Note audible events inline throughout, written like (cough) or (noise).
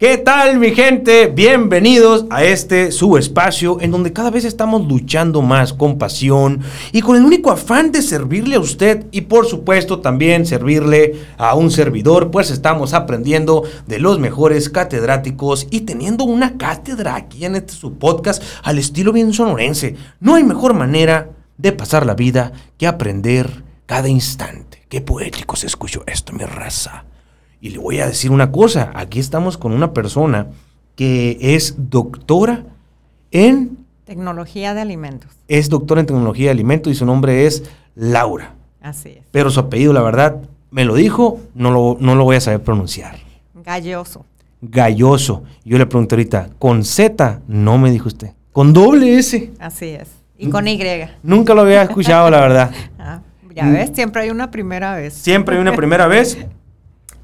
¿Qué tal mi gente? Bienvenidos a este subespacio en donde cada vez estamos luchando más con pasión y con el único afán de servirle a usted y por supuesto también servirle a un servidor, pues estamos aprendiendo de los mejores catedráticos y teniendo una cátedra aquí en este subpodcast al estilo bien sonorense. No hay mejor manera de pasar la vida que aprender cada instante. Qué poético se escuchó esto, mi raza. Y le voy a decir una cosa, aquí estamos con una persona que es doctora en... Tecnología de alimentos. Es doctora en tecnología de alimentos y su nombre es Laura. Así es. Pero su apellido, la verdad, me lo dijo, no lo, no lo voy a saber pronunciar. Galloso. Galloso. Yo le pregunté ahorita, con Z, no me dijo usted. Con doble S. Así es. Y con Y. Nunca lo había escuchado, la verdad. (laughs) Ah, ya ves, siempre hay una primera vez. Siempre hay una primera vez. (laughs)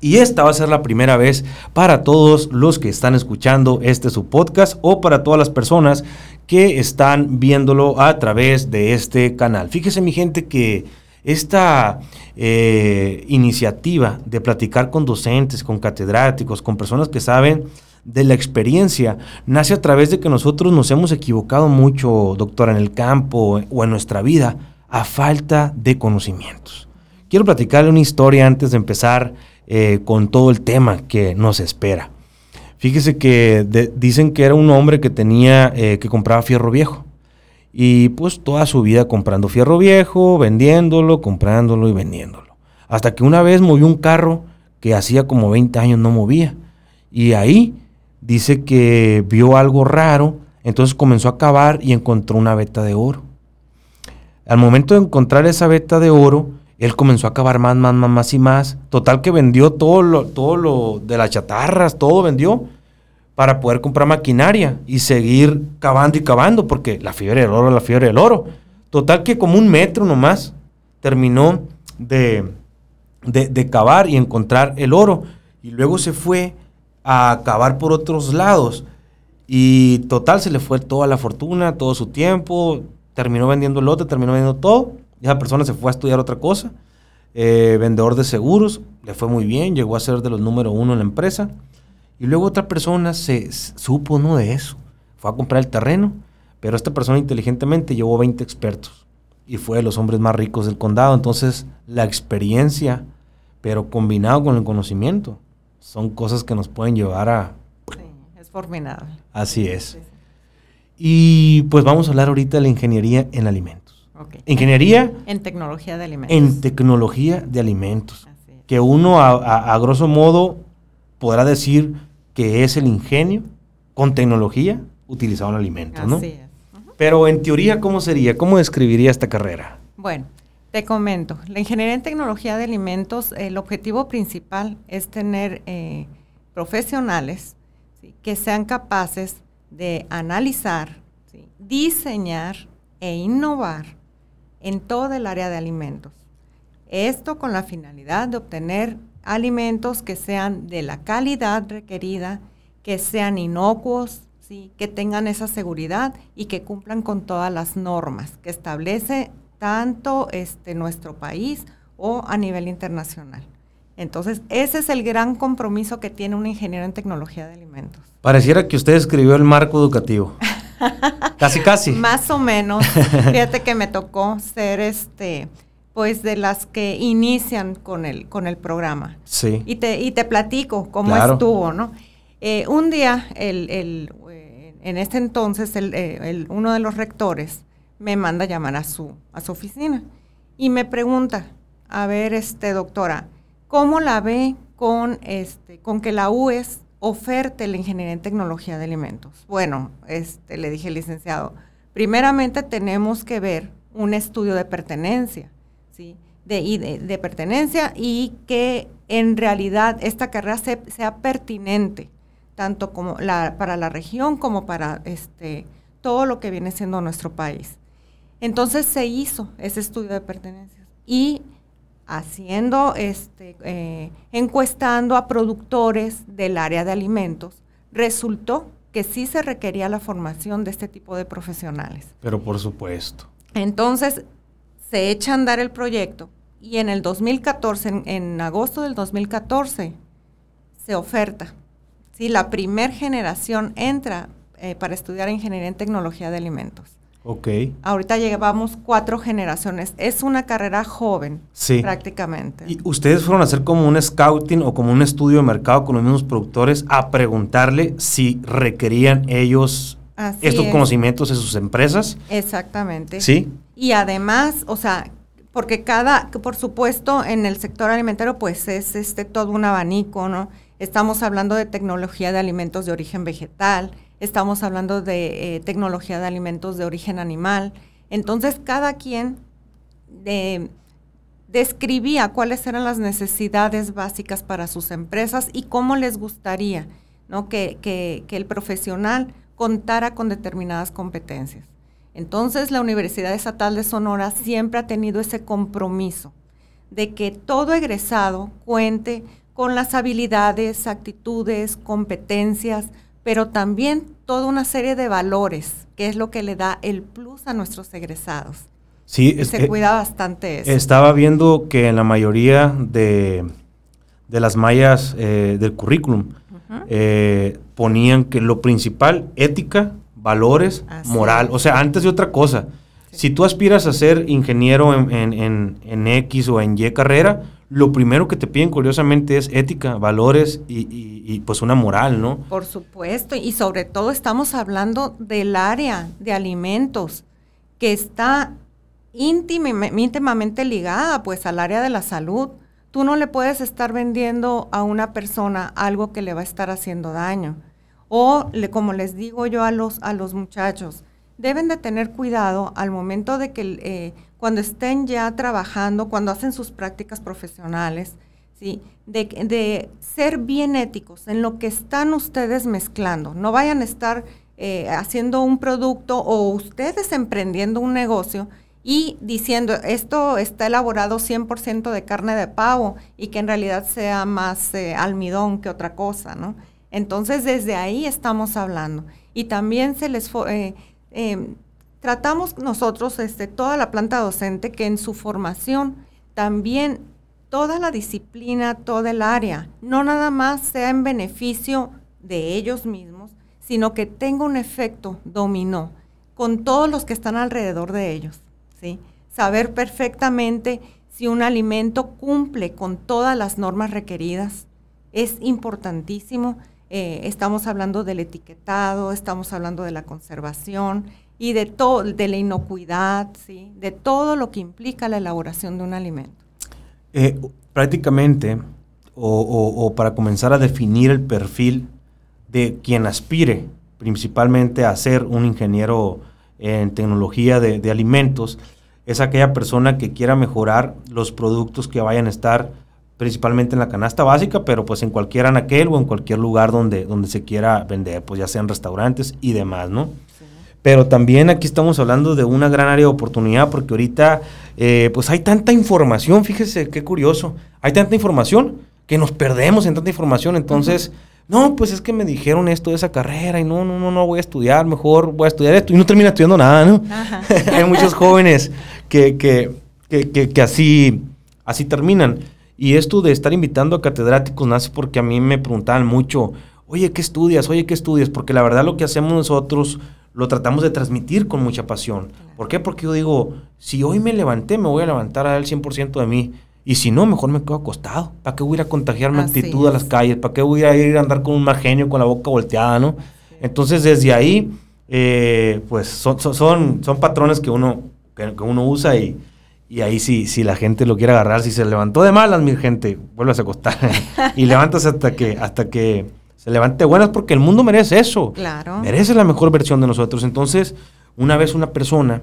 Y esta va a ser la primera vez para todos los que están escuchando este su podcast o para todas las personas que están viéndolo a través de este canal. Fíjese mi gente que esta eh, iniciativa de platicar con docentes, con catedráticos, con personas que saben de la experiencia, nace a través de que nosotros nos hemos equivocado mucho, doctora, en el campo o en nuestra vida, a falta de conocimientos. Quiero platicarle una historia antes de empezar eh, con todo el tema que nos espera. Fíjese que dicen que era un hombre que tenía, eh, que compraba fierro viejo. Y pues toda su vida comprando fierro viejo, vendiéndolo, comprándolo y vendiéndolo. Hasta que una vez movió un carro que hacía como 20 años no movía. Y ahí dice que vio algo raro, entonces comenzó a cavar y encontró una veta de oro. Al momento de encontrar esa veta de oro, él comenzó a cavar más, más, más, más y más. Total que vendió todo lo, todo lo de las chatarras, todo vendió para poder comprar maquinaria y seguir cavando y cavando, porque la fiebre del oro la fiebre del oro. Total que como un metro nomás terminó de, de, de cavar y encontrar el oro. Y luego se fue a cavar por otros lados. Y total se le fue toda la fortuna, todo su tiempo. Terminó vendiendo el lote, terminó vendiendo todo esa persona se fue a estudiar otra cosa. Eh, vendedor de seguros, le fue muy bien, llegó a ser de los número uno en la empresa. Y luego otra persona se supo no de eso. Fue a comprar el terreno, pero esta persona inteligentemente llevó 20 expertos y fue de los hombres más ricos del condado. Entonces, la experiencia, pero combinado con el conocimiento, son cosas que nos pueden llevar a... Sí, es formidable. Así es. Y pues vamos a hablar ahorita de la ingeniería en alimentos. Ingeniería. En tecnología de alimentos. En tecnología de alimentos. Que uno, a, grosso modo, podrá decir que es el ingenio con tecnología utilizado en alimentos, ¿no? Pero en teoría, ¿cómo sería? ¿Cómo describiría esta carrera? Bueno, te comento. La ingeniería en tecnología de alimentos, el objetivo principal es tener eh, profesionales que sean capaces de analizar, diseñar e innovar en todo el área de alimentos. Esto con la finalidad de obtener alimentos que sean de la calidad requerida, que sean inocuos, ¿sí? que tengan esa seguridad y que cumplan con todas las normas que establece tanto este, nuestro país o a nivel internacional. Entonces, ese es el gran compromiso que tiene un ingeniero en tecnología de alimentos. Pareciera que usted escribió el marco educativo. (laughs) casi, casi. Más o menos. (laughs) Fíjate que me tocó ser este, pues de las que inician con el, con el programa. Sí. Y te, y te platico cómo estuvo, ¿no? Eh, un día, el, el, en este entonces, eh, el, uno de los rectores me manda a llamar a su, a su oficina y me pregunta, a ver, este, doctora, ¿cómo la ve con, este, con que la UES oferte la ingeniería en tecnología de alimentos? Bueno, este, le dije, licenciado, primeramente tenemos que ver un estudio de pertenencia, ¿sí? De, de, pertenencia y que en realidad esta carrera sea pertinente, tanto como la, para la región como para este, todo lo que viene siendo nuestro país. Entonces se hizo ese estudio de pertenencia y haciendo, este, eh, encuestando a productores del área de alimentos, resultó que sí se requería la formación de este tipo de profesionales. Pero por supuesto. Entonces, se echa a andar el proyecto y en el 2014, en, agosto del 2014, se oferta, ¿sí? La primer generación entra eh, para estudiar ingeniería en tecnología de alimentos. Ok. Ahorita llevamos cuatro generaciones. Es una carrera joven, sí. prácticamente. ¿Y ustedes fueron a hacer como un scouting o como un estudio de mercado con los mismos productores a preguntarle si requerían ellos estos conocimientos en sus empresas? Exactamente. Sí. Y además, o sea, porque cada, por supuesto, en el sector alimentario, pues es este todo un abanico, ¿no? Estamos hablando de tecnología de alimentos de origen vegetal, estamos hablando de eh, tecnología de alimentos de origen animal. Entonces, cada quien describía cuáles eran las necesidades básicas para sus empresas y cómo les gustaría ¿no? que el profesional contara con determinadas competencias. Entonces, la Universidad Estatal de Sonora siempre ha tenido ese compromiso de que todo egresado cuente con las habilidades, actitudes, competencias, pero también toda una serie de valores, que es lo que le da el plus a nuestros egresados. Sí, se eh, cuida bastante eso. Estaba viendo que en la mayoría de, las mallas eh, del currículum eh, ponían que lo principal, ética, valores, moral, o sea, antes de otra cosa. Si tú aspiras a ser ingeniero en, en, X o en Y carrera, lo primero que te piden curiosamente es ética, valores y, pues una moral, ¿no? Por supuesto, y sobre todo estamos hablando del área de alimentos que está íntimamente ligada pues al área de la salud. Tú no le puedes estar vendiendo a una persona algo que le va a estar haciendo daño. O le, como les digo yo a los, a los muchachos, deben de tener cuidado al momento de que eh, cuando estén ya trabajando, cuando hacen sus prácticas profesionales, ¿sí? De, ser bien éticos en lo que están ustedes mezclando. No vayan a estar eh, haciendo un producto o ustedes emprendiendo un negocio y diciendo esto está elaborado 100% de carne de pavo y que en realidad sea más eh, almidón que otra cosa, ¿no? Entonces desde ahí estamos hablando. Y también se les eh, em, tratamos nosotros, este, toda la planta docente, que en su formación también toda la disciplina, toda el área, no nada más sea en beneficio de ellos mismos, sino que tenga un efecto dominó con todos los que están alrededor de ellos. ¿sí? Saber perfectamente si un alimento cumple con todas las normas requeridas es importantísimo. Eh, estamos hablando del etiquetado, estamos hablando de la conservación, y de, todo, de la inocuidad, ¿sí? de todo lo que implica la elaboración de un alimento. Eh, prácticamente, o, para comenzar a definir el perfil de quien aspire principalmente a ser un ingeniero en tecnología de, alimentos, es aquella persona que quiera mejorar los productos que vayan a estar principalmente en la canasta básica, pero pues en cualquier anaquel o en cualquier lugar donde, donde se quiera vender, pues ya sean restaurantes y demás, ¿no? Pero también aquí estamos hablando de una gran área de oportunidad porque ahorita eh, pues hay tanta información, fíjese qué curioso, hay tanta información que nos perdemos en tanta información, entonces, no, pues es que me dijeron esto de esa carrera y no, no, no, no voy a estudiar, mejor voy a estudiar esto y no termina estudiando nada, ¿no? (laughs) hay muchos jóvenes que, que, que, que, así, así terminan. Y esto de estar invitando a catedráticos nace porque a mí me preguntaban mucho, oye, ¿qué estudias? Oye, ¿qué estudias? Porque la verdad lo que hacemos nosotros lo tratamos de transmitir con mucha pasión. ¿Por qué? Porque yo digo, si hoy me levanté, me voy a levantar a dar el 100% de mí. Y si no, mejor me quedo acostado. ¿Para qué voy a ir a contagiarme actitud a las calles? ¿Para qué voy a ir a andar con un mal genio, con la boca volteada, no? Entonces, desde ahí, eh, pues son, son, son, patrones que uno, que, uno usa y, y ahí si, si la gente lo quiere agarrar, si se levantó de malas, mi gente, vuelve a acostar. (laughs) y levántase hasta que, hasta que se levante buenas porque el mundo merece eso. Claro. Merece la mejor versión de nosotros. Entonces, una vez una persona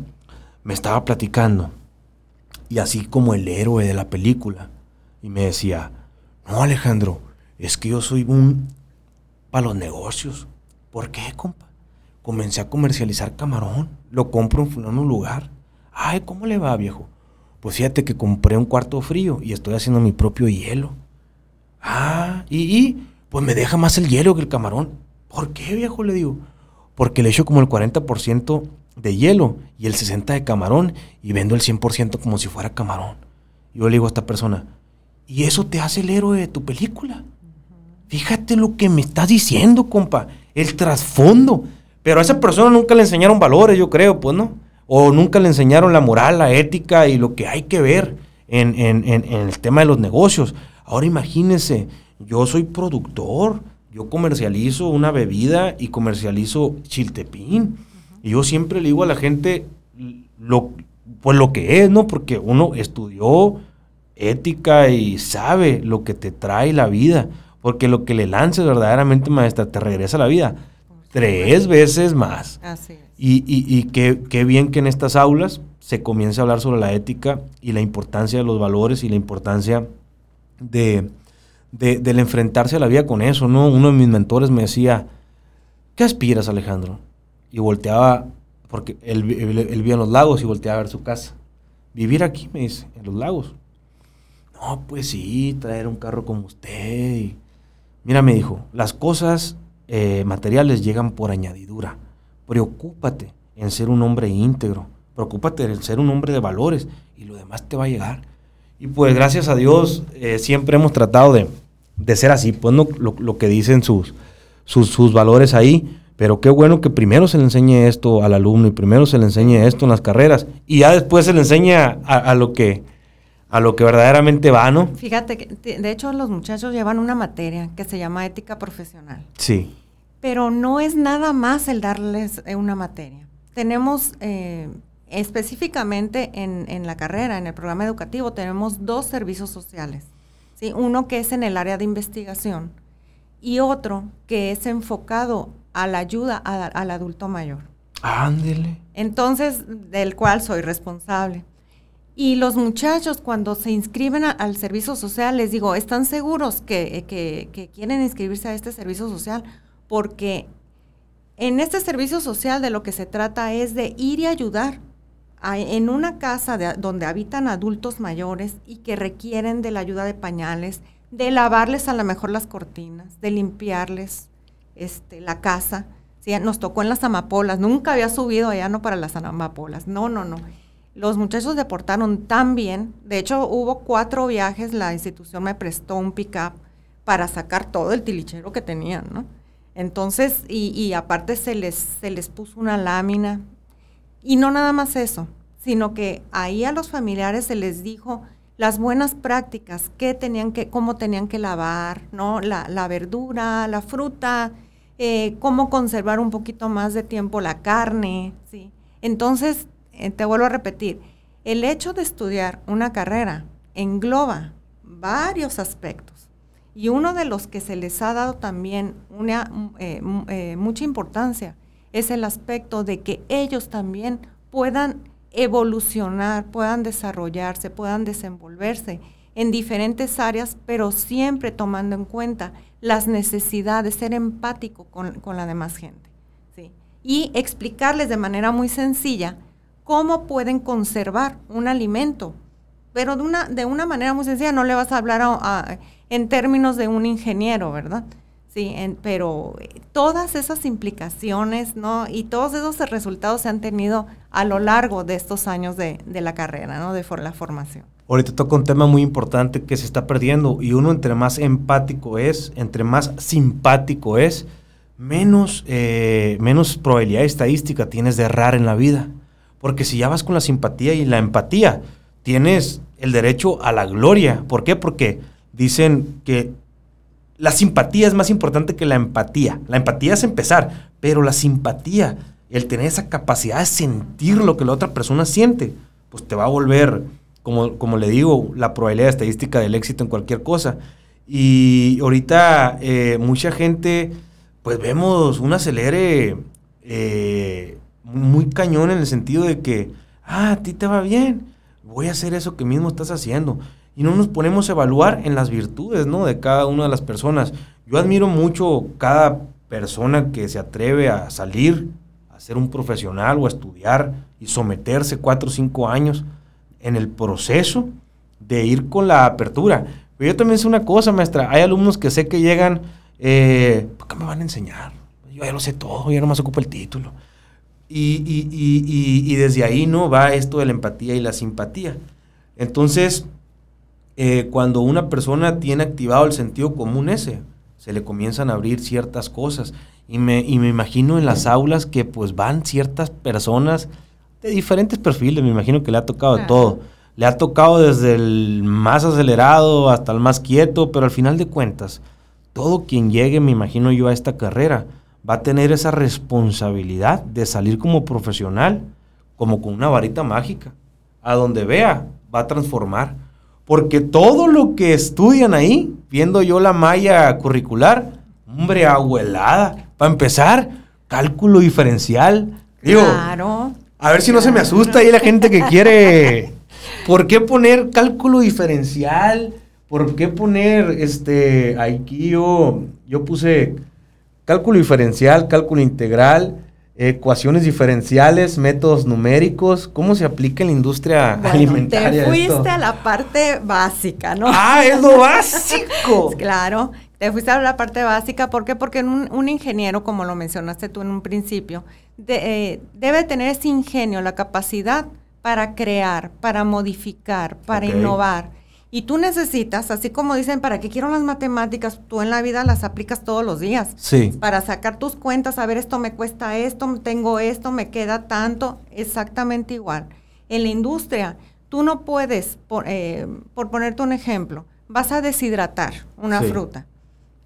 me estaba platicando, y así como el héroe de la película, y me decía, no Alejandro, es que yo soy un para los negocios. ¿Por qué, compa? Comencé a comercializar camarón, lo compro en un lugar. Ay, ¿cómo le va, viejo? Pues fíjate que compré un cuarto frío y estoy haciendo mi propio hielo. Ah, y, y pues me deja más el hielo que el camarón. ¿Por qué, viejo? Le digo. Porque le echo como el 40% de hielo y el 60% de camarón y vendo el 100% como si fuera camarón. yo le digo a esta persona, ¿y eso te hace el héroe de tu película? fíjate lo que me estás diciendo, compa, el trasfondo. Pero a esa persona nunca le enseñaron valores, yo creo, pues, ¿no? O nunca le enseñaron la moral, la ética y lo que hay que ver en, el tema de los negocios. Ahora imagínense, yo soy productor, yo comercializo una bebida y comercializo chiltepín. Y yo siempre le digo a la gente lo, pues lo que es, ¿no? Porque uno estudió ética y sabe lo que te trae la vida. Porque lo que le lances verdaderamente, maestra, te regresa a la vida tres veces más. Así Y, y, qué, bien que en estas aulas se comience a hablar sobre la ética y la importancia de los valores y la importancia de, del enfrentarse a la vida con eso, ¿no? Uno de mis mentores me decía, ¿qué aspiras, Alejandro? Y volteaba, porque él, él, en los lagos y volteaba a ver su casa. Vivir aquí, me dice, en los lagos. No, pues sí, traer un carro como usted. Mira, me dijo, las cosas eh, materiales llegan por añadidura. Preocúpate en ser un hombre íntegro. Preocúpate en ser un hombre de valores y lo demás te va a llegar. Y pues gracias a Dios eh, siempre hemos tratado de, ser así, pues no, lo, que dicen sus, sus, valores ahí. Pero qué bueno que primero se le enseñe esto al alumno y primero se le enseñe esto en las carreras y ya después se le enseña a, lo que a lo que verdaderamente va, ¿no? Fíjate que de hecho los muchachos llevan una materia que se llama ética profesional. Sí pero no es nada más el darles eh, una materia. Tenemos eh, específicamente en, la carrera, en el programa educativo, tenemos dos servicios sociales. ¿Sí? Uno que es en el área de investigación y otro que es enfocado a la ayuda al adulto mayor. Ándele. Entonces, del cual soy responsable. Y los muchachos cuando se inscriben al servicio social, les digo, ¿están seguros que, que quieren inscribirse a este servicio social? porque en este servicio social de lo que se trata es de ir y ayudar en una casa donde habitan adultos mayores y que requieren de la ayuda de pañales, de lavarles a lo mejor las cortinas, de limpiarles este, la casa. Sí, nos tocó en las amapolas, nunca había subido allá no para las amapolas, no, no, no. Los muchachos deportaron tan bien, de hecho hubo cuatro viajes, la institución me prestó un pick-up para sacar todo el tilichero que tenían, ¿no? Entonces, y, aparte se les, se les puso una lámina. Y no nada más eso, sino que ahí a los familiares se les dijo las buenas prácticas, qué tenían que, cómo tenían que lavar, ¿no? La, verdura, la fruta, eh, cómo conservar un poquito más de tiempo la carne, ¿sí? Entonces, eh, te vuelvo a repetir, el hecho de estudiar una carrera engloba varios aspectos y uno de los que se les ha dado también una, eh, eh, mucha importancia es el aspecto de que ellos también puedan evolucionar, puedan desarrollarse, puedan desenvolverse en diferentes áreas, pero siempre tomando en cuenta las necesidades, ser empático con, la demás gente. Y explicarles de manera muy sencilla cómo pueden conservar un alimento, pero de una, de una manera muy sencilla, no le vas a hablar en términos de un ingeniero, ¿verdad? Sí, pero eh, todas esas implicaciones, ¿no? Y todos esos resultados se han tenido a lo largo de estos años de, la carrera, ¿no? De la formación. Ahorita toca un tema muy importante que se está perdiendo y uno entre más empático es, entre más simpático es, menos, eh, menos probabilidad estadística tienes de errar en la vida. Porque si ya vas con la simpatía y la empatía, tienes el derecho a la gloria. ¿Por qué? Porque dicen que la simpatía es más importante que la empatía. La empatía es empezar, pero la simpatía, el tener esa capacidad de sentir lo que la otra persona siente, pues te va a volver, como, como le digo, la probabilidad estadística del éxito en cualquier cosa. Y ahorita eh, mucha gente, pues vemos un acelere eh, muy cañón en el sentido de que, ah, a ti te va bien, voy a hacer eso que mismo estás haciendo y no nos ponemos a evaluar en las virtudes, ¿no? De cada una de las personas. Yo admiro mucho cada persona que se atreve a salir, a ser un profesional o a estudiar y someterse cuatro o cinco años en el proceso de ir con la apertura. Pero yo también sé una cosa, maestra. Hay alumnos que sé que llegan, eh, ¿por qué me van a enseñar? Yo ya lo sé todo, ya nomás ocupo el título. Y, y, y, y desde ahí no va esto de la empatía y la simpatía. Entonces, eh, cuando una persona tiene activado el sentido común ese, se le comienzan a abrir ciertas cosas. Y me, y me imagino en las aulas que pues van ciertas personas de diferentes perfiles, me imagino que le ha tocado de todo. Le ha tocado desde el más acelerado hasta el más quieto, pero al final de cuentas, todo quien llegue, me imagino yo, a esta carrera, va a tener esa responsabilidad de salir como profesional, como con una varita mágica. A donde vea, va a transformar. Porque todo lo que estudian ahí, viendo yo la malla curricular, hombre, abuelada. Para empezar, cálculo diferencial. claro. A ver si no se me asusta ahí la gente que quiere. (laughs) ¿Por qué poner cálculo diferencial? ¿Por qué poner este. Aquí yo, yo puse cálculo diferencial, cálculo integral, ecuaciones diferenciales, métodos numéricos, ¿cómo se aplica en la industria alimentaria? Te fuiste a la parte básica, ¿no? Ah, es lo básico. (laughs) claro, te fuiste a la parte básica, ¿por qué? Porque un, ingeniero, como lo mencionaste tú en un principio, eh, debe tener ese ingenio, la capacidad para crear, para modificar, para innovar y tú necesitas, así como dicen, ¿para qué quiero las matemáticas? Tú en la vida las aplicas todos los días. Sí. Para sacar tus cuentas, a ver, esto me cuesta esto, tengo esto, me queda tanto, exactamente igual. En la industria, tú no puedes, por, eh, por ponerte un ejemplo, vas a deshidratar una fruta.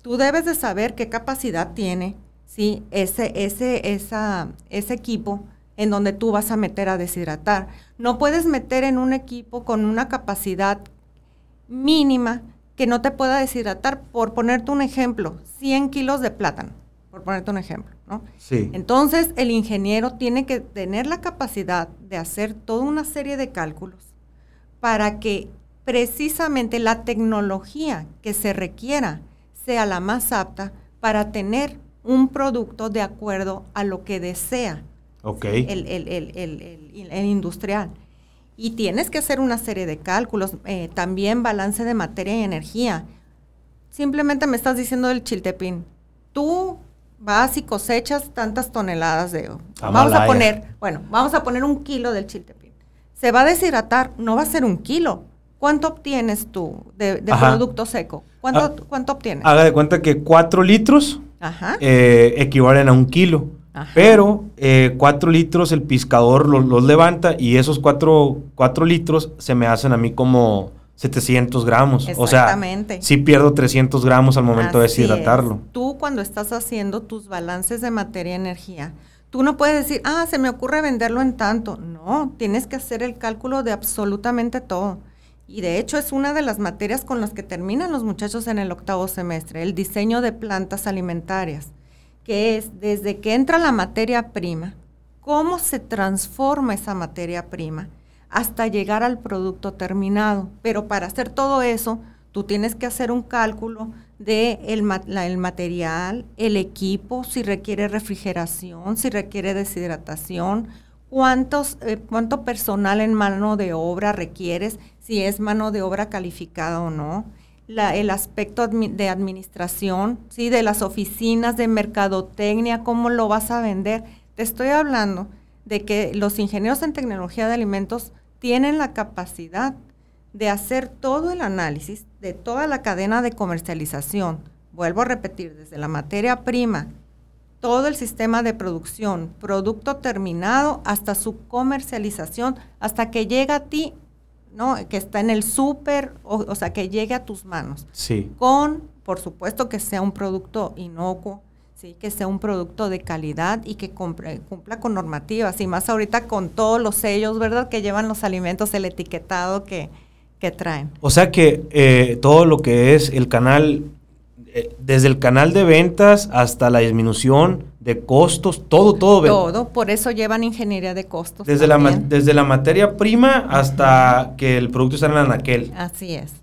Tú debes de saber qué capacidad tiene, ¿sí? Ese, ese, esa, ese equipo en donde tú vas a meter a deshidratar. No puedes meter en un equipo con una capacidad mínima que no te pueda deshidratar, por ponerte un ejemplo, 100 kilos de plátano, por ponerte un ejemplo, ¿no? Sí. Entonces, el ingeniero tiene que tener la capacidad de hacer toda una serie de cálculos para que precisamente la tecnología que se requiera sea la más apta para tener un producto de acuerdo a lo que desea el, el industrial y tienes que hacer una serie de cálculos, eh, también balance de materia y energía. Simplemente me estás diciendo del chiltepín. Tú vas y cosechas tantas toneladas de... Vamos a poner, bueno, vamos a poner un kilo del chiltepín. Se va a deshidratar, no va a ser un kilo. ¿Cuánto obtienes tú de, producto seco? ¿Cuánto, ah, ¿Cuánto, obtienes? Haga de cuenta que cuatro litros eh, equivalen a un kilo. Pero eh, cuatro litros el pescador los, levanta y esos cuatro, litros se me hacen a mí como 700 gramos. O sea, sí pierdo 300 gramos al momento de deshidratarlo. Tú cuando estás haciendo tus balances de materia y energía, tú no puedes decir, ah, se me ocurre venderlo en tanto. No, tienes que hacer el cálculo de absolutamente todo. Y de hecho es una de las materias con las que terminan los muchachos en el octavo semestre, el diseño de plantas alimentarias que es desde que entra la materia prima, cómo se transforma esa materia prima hasta llegar al producto terminado. Pero para hacer todo eso, tú tienes que hacer un cálculo de el, material, el equipo, si requiere refrigeración, si requiere deshidratación, cuántos, eh, cuánto personal en mano de obra requieres, si es mano de obra calificada o no el aspecto de administración, ¿sí? de las oficinas, de mercadotecnia, cómo lo vas a vender. Te estoy hablando de que los ingenieros en tecnología de alimentos tienen la capacidad de hacer todo el análisis de toda la cadena de comercialización. Vuelvo a repetir, desde la materia prima, todo el sistema de producción, producto terminado, hasta su comercialización, hasta que llega a ti ¿no? Que está en el súper, o, sea, que llegue a tus manos. Sí. Con, por supuesto, que sea un producto inocuo, ¿sí? Que sea un producto de calidad y que cumpla con normativas. Y más ahorita con todos los sellos, ¿verdad? Que llevan los alimentos, el etiquetado que, que traen. O sea que eh, todo lo que es el canal, desde el canal de ventas hasta la disminución de costos, todo, todo. Todo, por eso llevan ingeniería de costos. Desde, la, desde la materia prima hasta que el producto está en la anaquel. Así es.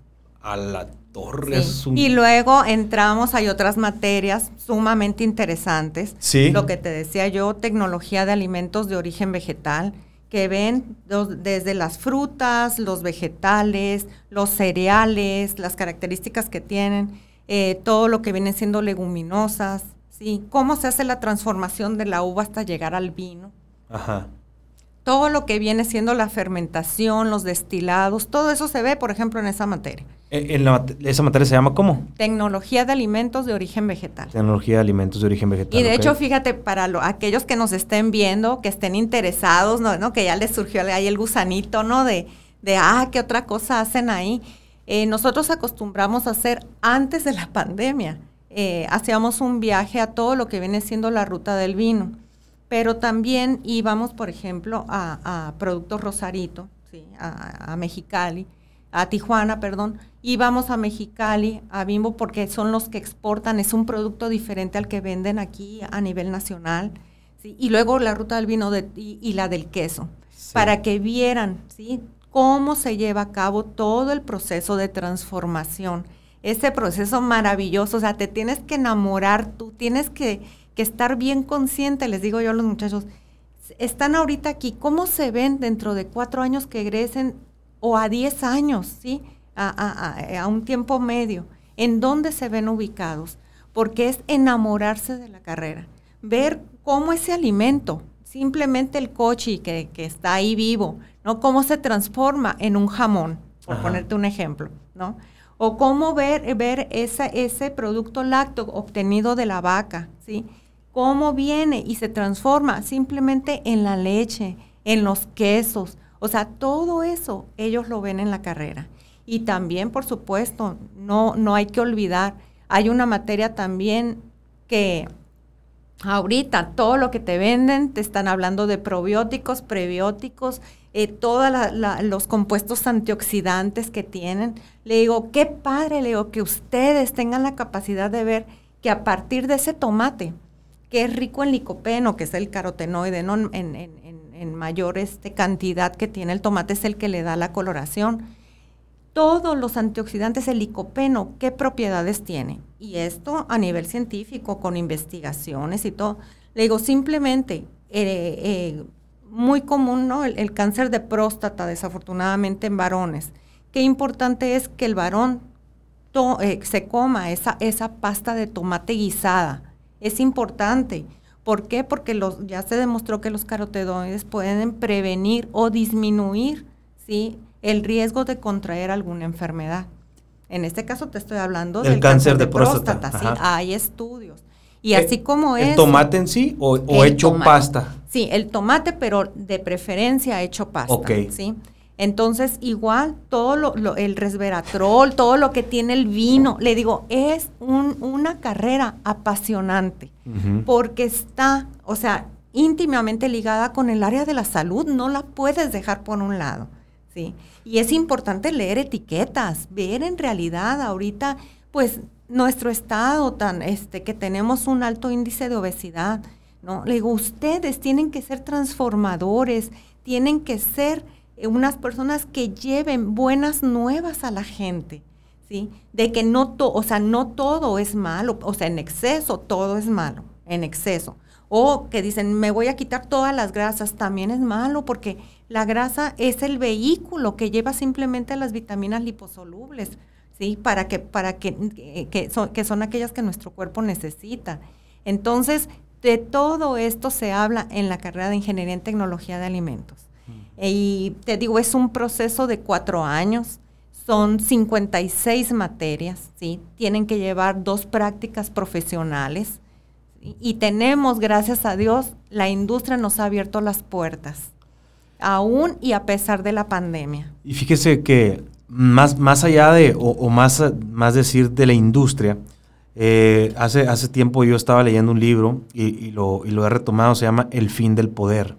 A la torre. Y luego entramos, hay otras materias sumamente interesantes. Sí. Lo que te decía yo, tecnología de alimentos de origen vegetal, que ven desde las frutas, los vegetales, los cereales, las características que tienen, eh, todo lo que viene siendo leguminosas, Sí, cómo se hace la transformación de la uva hasta llegar al vino. Ajá. todo lo que viene siendo la fermentación, los destilados, todo eso se ve, por ejemplo, en esa materia. Eh, ¿En esa materia se llama cómo? Tecnología de alimentos de origen vegetal. Tecnología de alimentos de origen vegetal. Y de hecho, fíjate, para aquellos que nos estén viendo, que estén interesados, ¿no? que ya les surgió ahí el gusanito, ¿no? De, de ah, ¿qué otra cosa hacen ahí? Eh, nosotros acostumbramos a hacer antes de la (laughs) pandemia. Eh, hacíamos un viaje a todo lo que viene siendo la ruta del vino pero también íbamos, por ejemplo, a, Productos Rosarito, ¿sí? a, Mexicali, a Tijuana, perdón, íbamos a Mexicali, a Bimbo, porque son los que exportan, es un producto diferente al que venden aquí a nivel nacional, ¿sí? y luego la ruta del vino y, la del queso, para que vieran ¿sí? Cómo se lleva a cabo todo el proceso de transformación, ese proceso maravilloso, o sea, te tienes que enamorar, tú tienes que que estar bien consciente, les digo yo a los muchachos, están ahorita aquí, ¿cómo se ven dentro de cuatro años que egresen o a diez años, ¿sí? A, un tiempo medio, ¿en dónde se ven ubicados? Porque es enamorarse de la carrera, ver cómo ese alimento, simplemente el coche que, que está ahí vivo, ¿no? Cómo se transforma en un jamón, por ponerte un ejemplo, ¿no? O cómo ver, ver ese producto lácteo obtenido de la vaca, ¿sí? cómo viene y se transforma simplemente en la leche, en los quesos. O sea, todo eso ellos lo ven en la carrera. Y también, por supuesto, no, no hay que olvidar, hay una materia también que ahorita todo lo que te venden, te están hablando de probióticos, prebióticos, eh, todos los compuestos antioxidantes que tienen. Le digo, qué padre, le digo, que ustedes tengan la capacidad de ver que a partir de ese tomate, que es rico en licopeno, que es el carotenoide, en, mayor este, cantidad que tiene el tomate, es el que le da la coloración. Todos los antioxidantes, el licopeno, ¿qué propiedades tiene? Y esto a nivel científico, con investigaciones y todo. Le digo, simplemente, eh, eh, muy común, ¿no? El, cáncer de próstata, desafortunadamente en varones. Qué importante es que el varón eh, se coma esa, pasta de tomate guisada es importante. ¿Por qué? Porque ya se demostró que los carotenoides pueden prevenir o disminuir ¿sí? El riesgo de contraer alguna enfermedad. En este caso te estoy hablando del cáncer, de, próstata. ¿sí? Hay estudios. Y eh, así como es. ¿El tomate en sí o, hecho pasta? Sí, el tomate, pero de preferencia hecho pasta. Ok. ¿sí? Entonces, igual, todo lo, el resveratrol, todo lo que tiene el vino, le digo, es una carrera apasionante, porque está, o sea, íntimamente ligada con el área de la salud, no la puedes dejar por un lado, Y es importante leer etiquetas, ver en realidad ahorita, pues, nuestro estado tan, este, que tenemos un alto índice de obesidad, ¿no? Le digo, ustedes tienen que ser transformadores, tienen que ser eh, unas personas que lleven buenas nuevas a la gente, ¿sí? De que no, todo, o sea, no todo es malo, o sea, en exceso todo es malo, en exceso. O que dicen, me voy a quitar todas las grasas, también es malo porque la grasa es el vehículo que lleva simplemente las vitaminas liposolubles, ¿sí? Para que, para que, que, son, que son aquellas que nuestro cuerpo necesita. Entonces, de todo esto se habla en la carrera de Ingeniería en Tecnología de Alimentos. Y te digo, es un proceso de cuatro años, son 56 materias, ¿sí? Tienen que llevar dos prácticas profesionales y tenemos, gracias a Dios, la industria nos ha abierto las puertas, aún y a pesar de la pandemia. Y fíjese que más, más allá de, o, más, más decir de la industria, eh, hace, hace tiempo yo estaba leyendo un libro y, lo, y lo he retomado, se llama El fin del poder.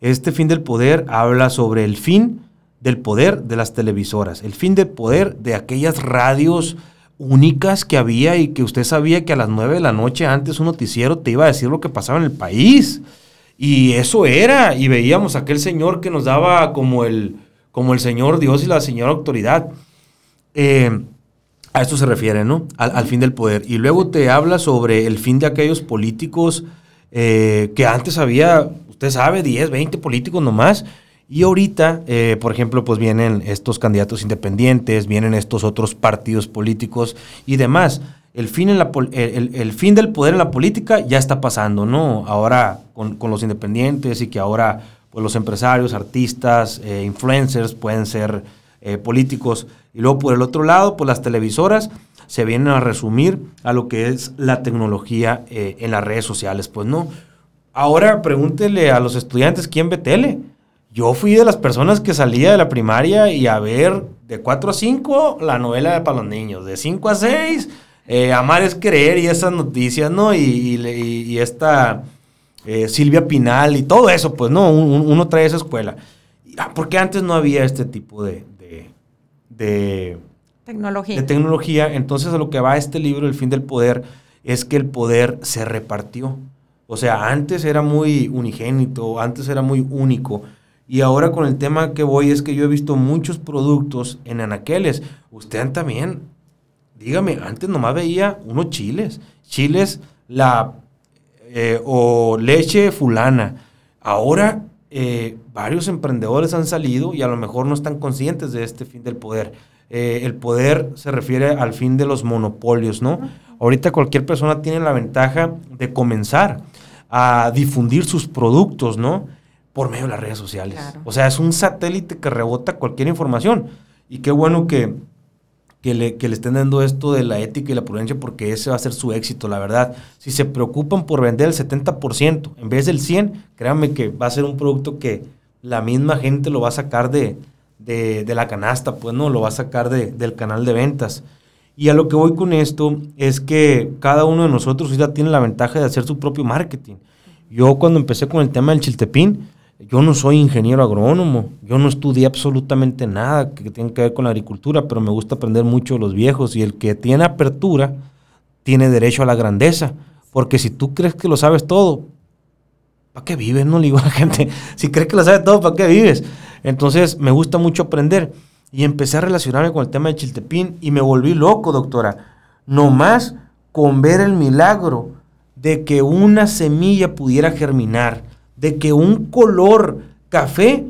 Este fin del poder habla sobre el fin del poder de las televisoras, el fin del poder de aquellas radios únicas que había y que usted sabía que a las 9 de la noche antes un noticiero te iba a decir lo que pasaba en el país. Y eso era, y veíamos a aquel señor que nos daba como el, como el Señor Dios y la señora autoridad. Eh, a esto se refiere, ¿no? Al, fin del poder. Y luego te habla sobre el fin de aquellos políticos eh, que antes había usted sabe, 10, 20 políticos nomás. Y ahorita, eh, por ejemplo, pues vienen estos candidatos independientes, vienen estos otros partidos políticos y demás. El fin, el, fin del poder en la política ya está pasando, ¿no? Ahora con, los independientes y que ahora pues los empresarios, artistas, eh, influencers, pueden ser eh, políticos. Y luego por el otro lado, pues las televisoras se vienen a resumir a lo que es la tecnología en las redes sociales. Pues no. Ahora pregúntele a los estudiantes quién ve tele. Yo fui de las personas que salía de la primaria y a ver de 4 a 5 la novela para los niños, de 5 a 6 eh, Amar es creer y esas noticias, ¿no? Y, esta Silvia Pinal y todo eso, pues no, uno trae esa escuela. Ah, porque antes no había este tipo de, de tecnología. de tecnología. Entonces a lo que va este libro, El fin del poder, es que el poder se repartió. O sea, antes era muy unigénito, antes era muy único. Y ahora con el tema que voy es que yo he visto muchos productos en anaqueles. Usted también, dígame, antes nomás veía unos chiles. Chiles, la eh, o leche fulana. Ahora eh, varios emprendedores han salido y a lo mejor no están conscientes de este fin del poder. Eh, el poder se refiere al fin de los monopolios, ¿no? Ahorita cualquier persona tiene la ventaja de comenzar a difundir sus productos, ¿no? Por medio de las redes sociales. O sea, es un satélite que rebota cualquier información. Y qué bueno que que le, que le estén dando esto de la ética y la prudencia porque ese va a ser su éxito, la verdad. Si se preocupan por vender el 70% en vez del 100%, créanme que va a ser un producto que la misma gente lo va a sacar de, de, la canasta, pues no, lo va a sacar de, del canal de ventas. Y a lo que voy con esto es que cada uno de nosotros ya tiene la ventaja de hacer su propio marketing. Yo cuando empecé con el tema del chiltepín, yo no soy ingeniero agrónomo, yo no estudié absolutamente nada que tenga que ver con la agricultura, pero me gusta aprender mucho los viejos y el que tiene apertura tiene derecho a la grandeza, porque si tú crees que lo sabes todo, ¿para qué vives? No le digo a la gente, (laughs) si crees que lo sabes todo, ¿para qué vives? Entonces me gusta mucho aprender y empecé a relacionarme con el tema de Chiltepín y me volví loco, doctora, nomás con ver el milagro de que una semilla pudiera germinar de que un color café,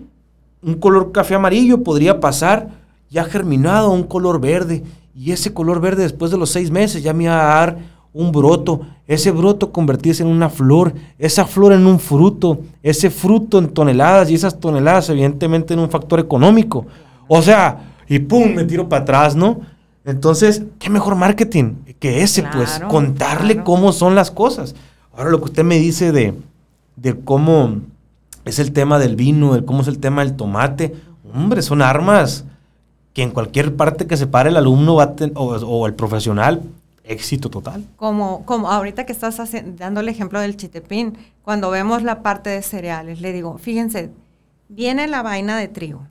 un color café amarillo podría pasar ya germinado a un color verde. Y ese color verde después de los seis meses ya me iba a dar un broto, ese broto convertirse en una flor, esa flor en un fruto, ese fruto en toneladas y esas toneladas evidentemente en un factor económico. O sea, y pum, me tiro para atrás, ¿no? Entonces, ¿qué mejor marketing que ese? pues contarle cómo son las cosas. Ahora lo que usted me dice de, de cómo es el tema del vino, de cómo es el tema del tomate. Hombre, son armas que en cualquier parte que se pare el alumno va o, el profesional, éxito total. Como, como ahorita que estás dando el ejemplo del chitepín, cuando vemos la parte de cereales, le digo, fíjense, viene la vaina de trigo.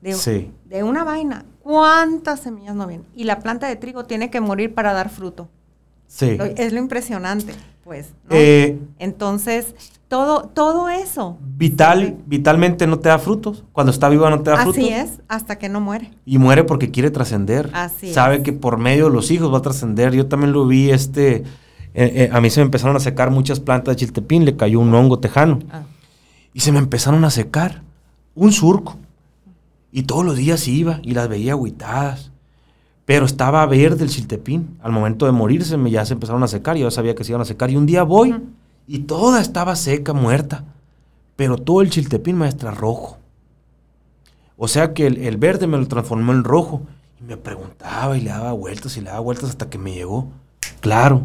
De, de una vaina, ¿cuántas semillas no vienen? Y la planta de trigo tiene que morir para dar fruto. Sí. es lo impresionante, pues. Eh, Entonces, todo, todo eso. Vital, vitalmente no te da frutos. Cuando está viva no te da frutos. Así es, hasta que no muere. Y muere porque quiere trascender. Así Sabe que por medio de los hijos va a trascender. Yo también lo vi, este, eh, eh, a mí se me empezaron a secar muchas plantas de chiltepín, le cayó un hongo tejano. Ah. Y se me empezaron a secar un surco. Y todos los días iba y las veía agüitadas. Pero estaba verde el chiltepín. Al momento de morirse me ya se empezaron a secar. Yo sabía que se iban a secar. Y un día voy y toda estaba seca, muerta. Pero todo el chiltepín, maestra, rojo. O sea que el, verde me lo transformó en rojo. Y me preguntaba y le daba vueltas y le daba vueltas hasta que me llegó. Claro,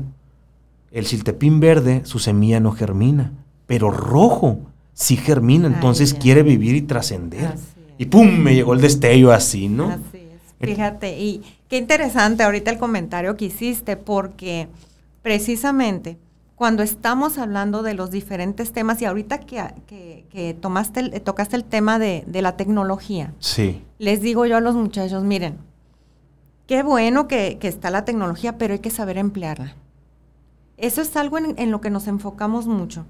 el chiltepín verde, su semilla no germina. Pero rojo sí germina, entonces quiere vivir y trascender. Y pum, me llegó el destello así, ¿no? Así es. Fíjate, y qué interesante ahorita el comentario que hiciste, porque precisamente cuando estamos hablando de los diferentes temas y ahorita que, tomaste tocaste el tema de, la tecnología, sí. les digo yo a los muchachos, miren, qué bueno que, está la tecnología, pero hay que saber emplearla. Eso es algo en, en lo que nos enfocamos mucho.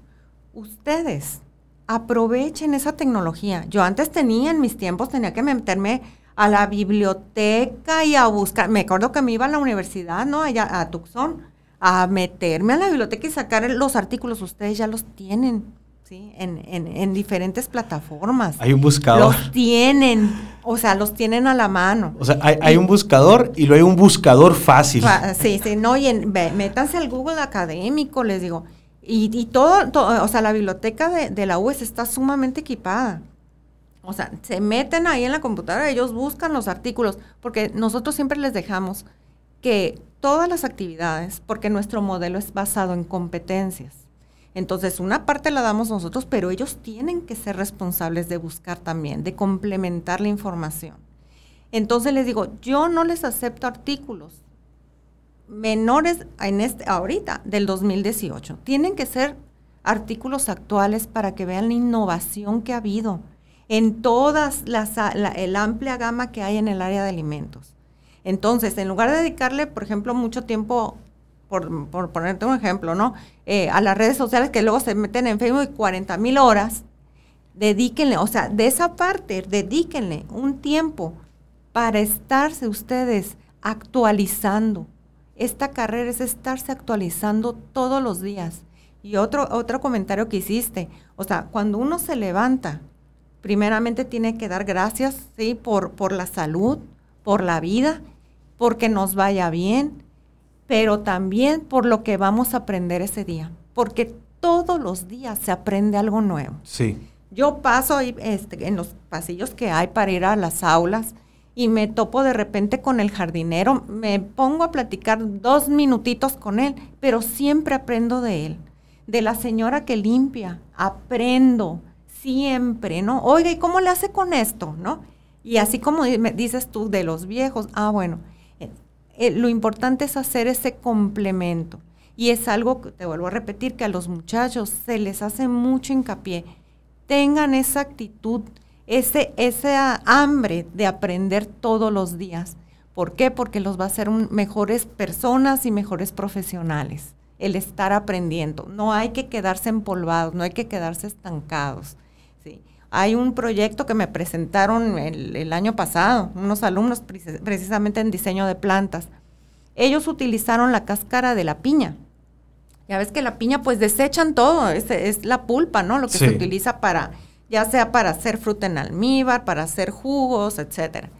Ustedes aprovechen esa tecnología. Yo antes tenía, en mis tiempos, tenía que meterme a la biblioteca y a buscar. Me acuerdo que me iba a la universidad, ¿no? Allá a Tucson a meterme a la biblioteca y sacar los artículos. Ustedes ya los tienen, ¿sí? En, diferentes plataformas. Hay un buscador. Los tienen, o sea, los tienen a la mano. O sea, hay, un buscador y luego hay un buscador fácil. sí, sí, no, y métanse al Google académico, les digo. Y, todo, o sea, la biblioteca de, de la UES está sumamente equipada. O sea, se meten ahí en la computadora, ellos buscan los artículos, porque nosotros siempre les dejamos que todas las actividades, porque nuestro modelo es basado en competencias. Entonces, una parte la damos nosotros, pero ellos tienen que ser responsables de buscar también, de complementar la información. Entonces les digo, yo no les acepto artículos menores en este ahorita del 2018. Tienen que ser artículos actuales para que vean la innovación que ha habido en todas las la, amplia gama que hay en el área de alimentos. Entonces, en lugar de dedicarle, por ejemplo, mucho tiempo, por, por ponerte un ejemplo, ¿no? Eh, a las redes sociales que luego se meten en Facebook 40 mil horas, dedíquenle, o sea, de esa parte, dedíquenle un tiempo para estarse ustedes actualizando. Esta carrera es estarse actualizando todos los días. Y otro, otro comentario que hiciste, o sea, cuando uno se levanta, primeramente tiene que dar gracias, ¿sí? Por, por la salud, por la vida, porque nos vaya bien, pero también por lo que vamos a aprender ese día, porque todos los días se aprende algo nuevo. Sí. Yo paso ahí, este, en los pasillos que hay para ir a las aulas y me topo de repente con el jardinero, me pongo a platicar dos minutitos con él, pero siempre aprendo de él, de la señora que limpia, aprendo siempre, ¿no? Oiga, ¿y cómo le hace con esto, no? Y así como me dices tú de los viejos, ah, bueno, eh, lo importante es hacer ese complemento. Y es algo que te vuelvo a repetir, que a los muchachos se les hace mucho hincapié. Tengan esa actitud, ese, esa hambre de aprender todos los días. ¿Por qué? Porque los va a hacer mejores personas y mejores profesionales. El estar aprendiendo. No hay que quedarse empolvados, no hay que quedarse estancados. Hay un proyecto que me presentaron el, año pasado, unos alumnos precisamente en diseño de plantas. Ellos utilizaron la cáscara de la piña. Ya ves que la piña pues desechan todo, es, es la pulpa, ¿no? Lo que se utiliza para, ya sea para hacer fruta en almíbar, para hacer jugos, etcétera.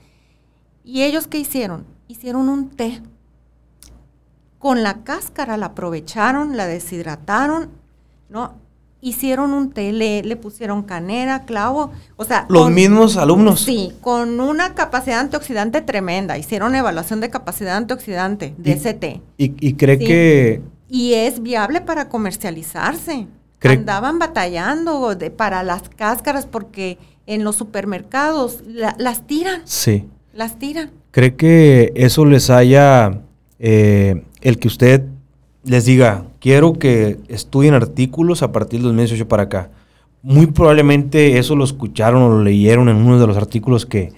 ¿Y ellos qué hicieron? Hicieron un té. Con la cáscara la aprovecharon, la deshidrataron, ¿no? Hicieron un té, le, pusieron canera, clavo, o sea... Los mismos alumnos. Sí, con una capacidad antioxidante tremenda. Hicieron evaluación de capacidad antioxidante de ese té. Y, cree que... Y es viable para comercializarse. Andaban batallando de, para las cáscaras porque en los supermercados las tiran. Sí. Las tiran. ¿Cree que eso les haya... Eh, el que usted les diga, quiero que estudien artículos a partir del 2018 para acá. Muy probablemente eso lo escucharon o lo leyeron en uno de los artículos que,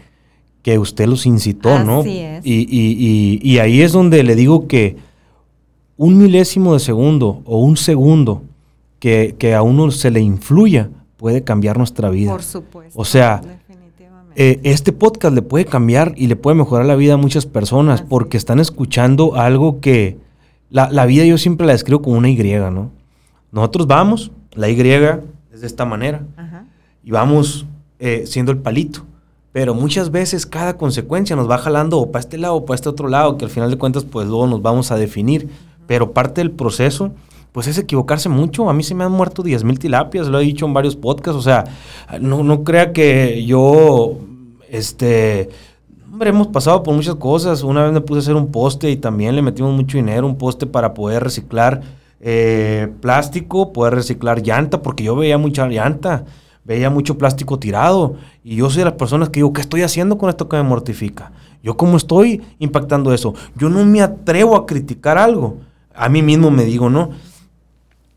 que usted los incitó, ¿no? Es. Y, y, y, ahí es donde le digo que un milésimo de segundo o un segundo que, que, a uno se le influya puede cambiar nuestra vida. Por supuesto. O sea, eh, este podcast le puede cambiar y le puede mejorar la vida a muchas personas porque están escuchando algo que la, vida yo siempre la describo como una Y, ¿no? Nosotros vamos, la Y es de esta manera, y vamos eh, siendo el palito. Pero muchas veces cada consecuencia nos va jalando o para este lado o para este otro lado, que al final de cuentas pues luego nos vamos a definir. Pero parte del proceso pues es equivocarse mucho. A mí se me han muerto 10 mil tilapias, lo he dicho en varios podcasts. O sea, no, no crea que yo, este, Hombre, hemos pasado por muchas cosas. Una vez me puse a hacer un poste y también le metimos mucho dinero, un poste para poder reciclar eh, plástico, poder reciclar llanta, porque yo veía mucha llanta, veía mucho plástico tirado. Y yo soy de las personas que digo, ¿qué estoy haciendo con esto que me mortifica? Yo cómo estoy impactando eso. Yo no me atrevo a criticar algo. A mí mismo me digo, no.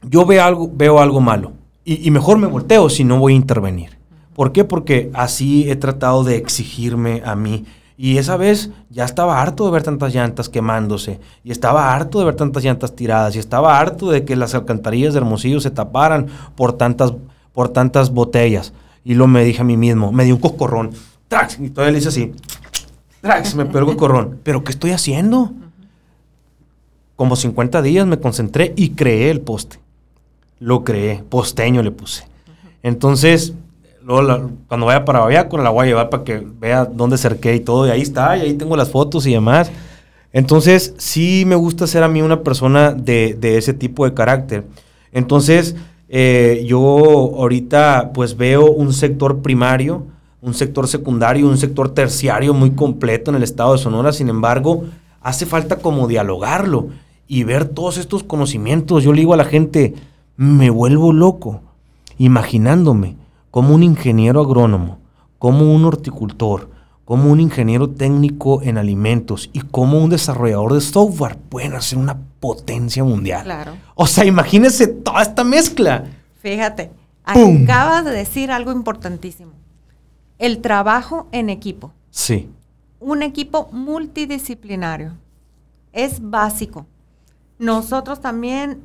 Yo veo algo, veo algo malo. Y, y mejor me volteo si no voy a intervenir. ¿Por qué? Porque así he tratado de exigirme a mí y esa vez ya estaba harto de ver tantas llantas quemándose, y estaba harto de ver tantas llantas tiradas, y estaba harto de que las alcantarillas de Hermosillo se taparan por tantas, por tantas botellas. Y lo me dije a mí mismo, me di un coscorrón, ¡trax! Y todavía le hice así, ¡trax! Me pegó el. ¿Pero qué estoy haciendo? Como 50 días me concentré y creé el poste. Lo creé, posteño le puse. Entonces, cuando vaya para Baviácora la voy a llevar para que vea dónde cerqué y todo. Y ahí está, y ahí tengo las fotos y demás. Entonces, sí me gusta ser a mí una persona de, ese tipo de carácter. Entonces, eh, yo ahorita pues veo un sector primario, un sector secundario, un sector terciario muy completo en el estado de Sonora. Sin embargo, hace falta como dialogarlo y ver todos estos conocimientos. Yo le digo a la gente, me vuelvo loco imaginándome como un ingeniero agrónomo, como un horticultor, como un ingeniero técnico en alimentos y como un desarrollador de software pueden hacer una potencia mundial. Claro. O sea, imagínense toda esta mezcla. Fíjate, acabas de decir algo importantísimo. El trabajo en equipo. Sí. Un equipo multidisciplinario. Es básico. Nosotros también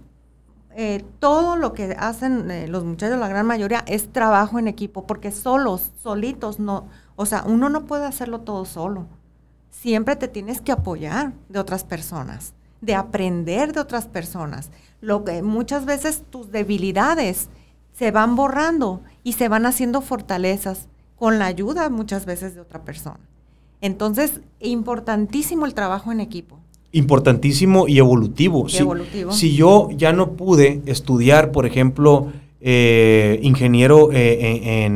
eh, todo lo que hacen eh, los muchachos, la gran mayoría, es trabajo en equipo, porque solos, solitos, no, o sea, uno no puede hacerlo todo solo. Siempre te tienes que apoyar de otras personas, de aprender de otras personas. Lo que muchas veces tus debilidades se van borrando y se van haciendo fortalezas con la ayuda muchas veces de otra persona. Entonces, importantísimo el trabajo en equipo importantísimo y evolutivo. Si, evolutivo. si yo ya no pude estudiar, por ejemplo, eh, ingeniero eh,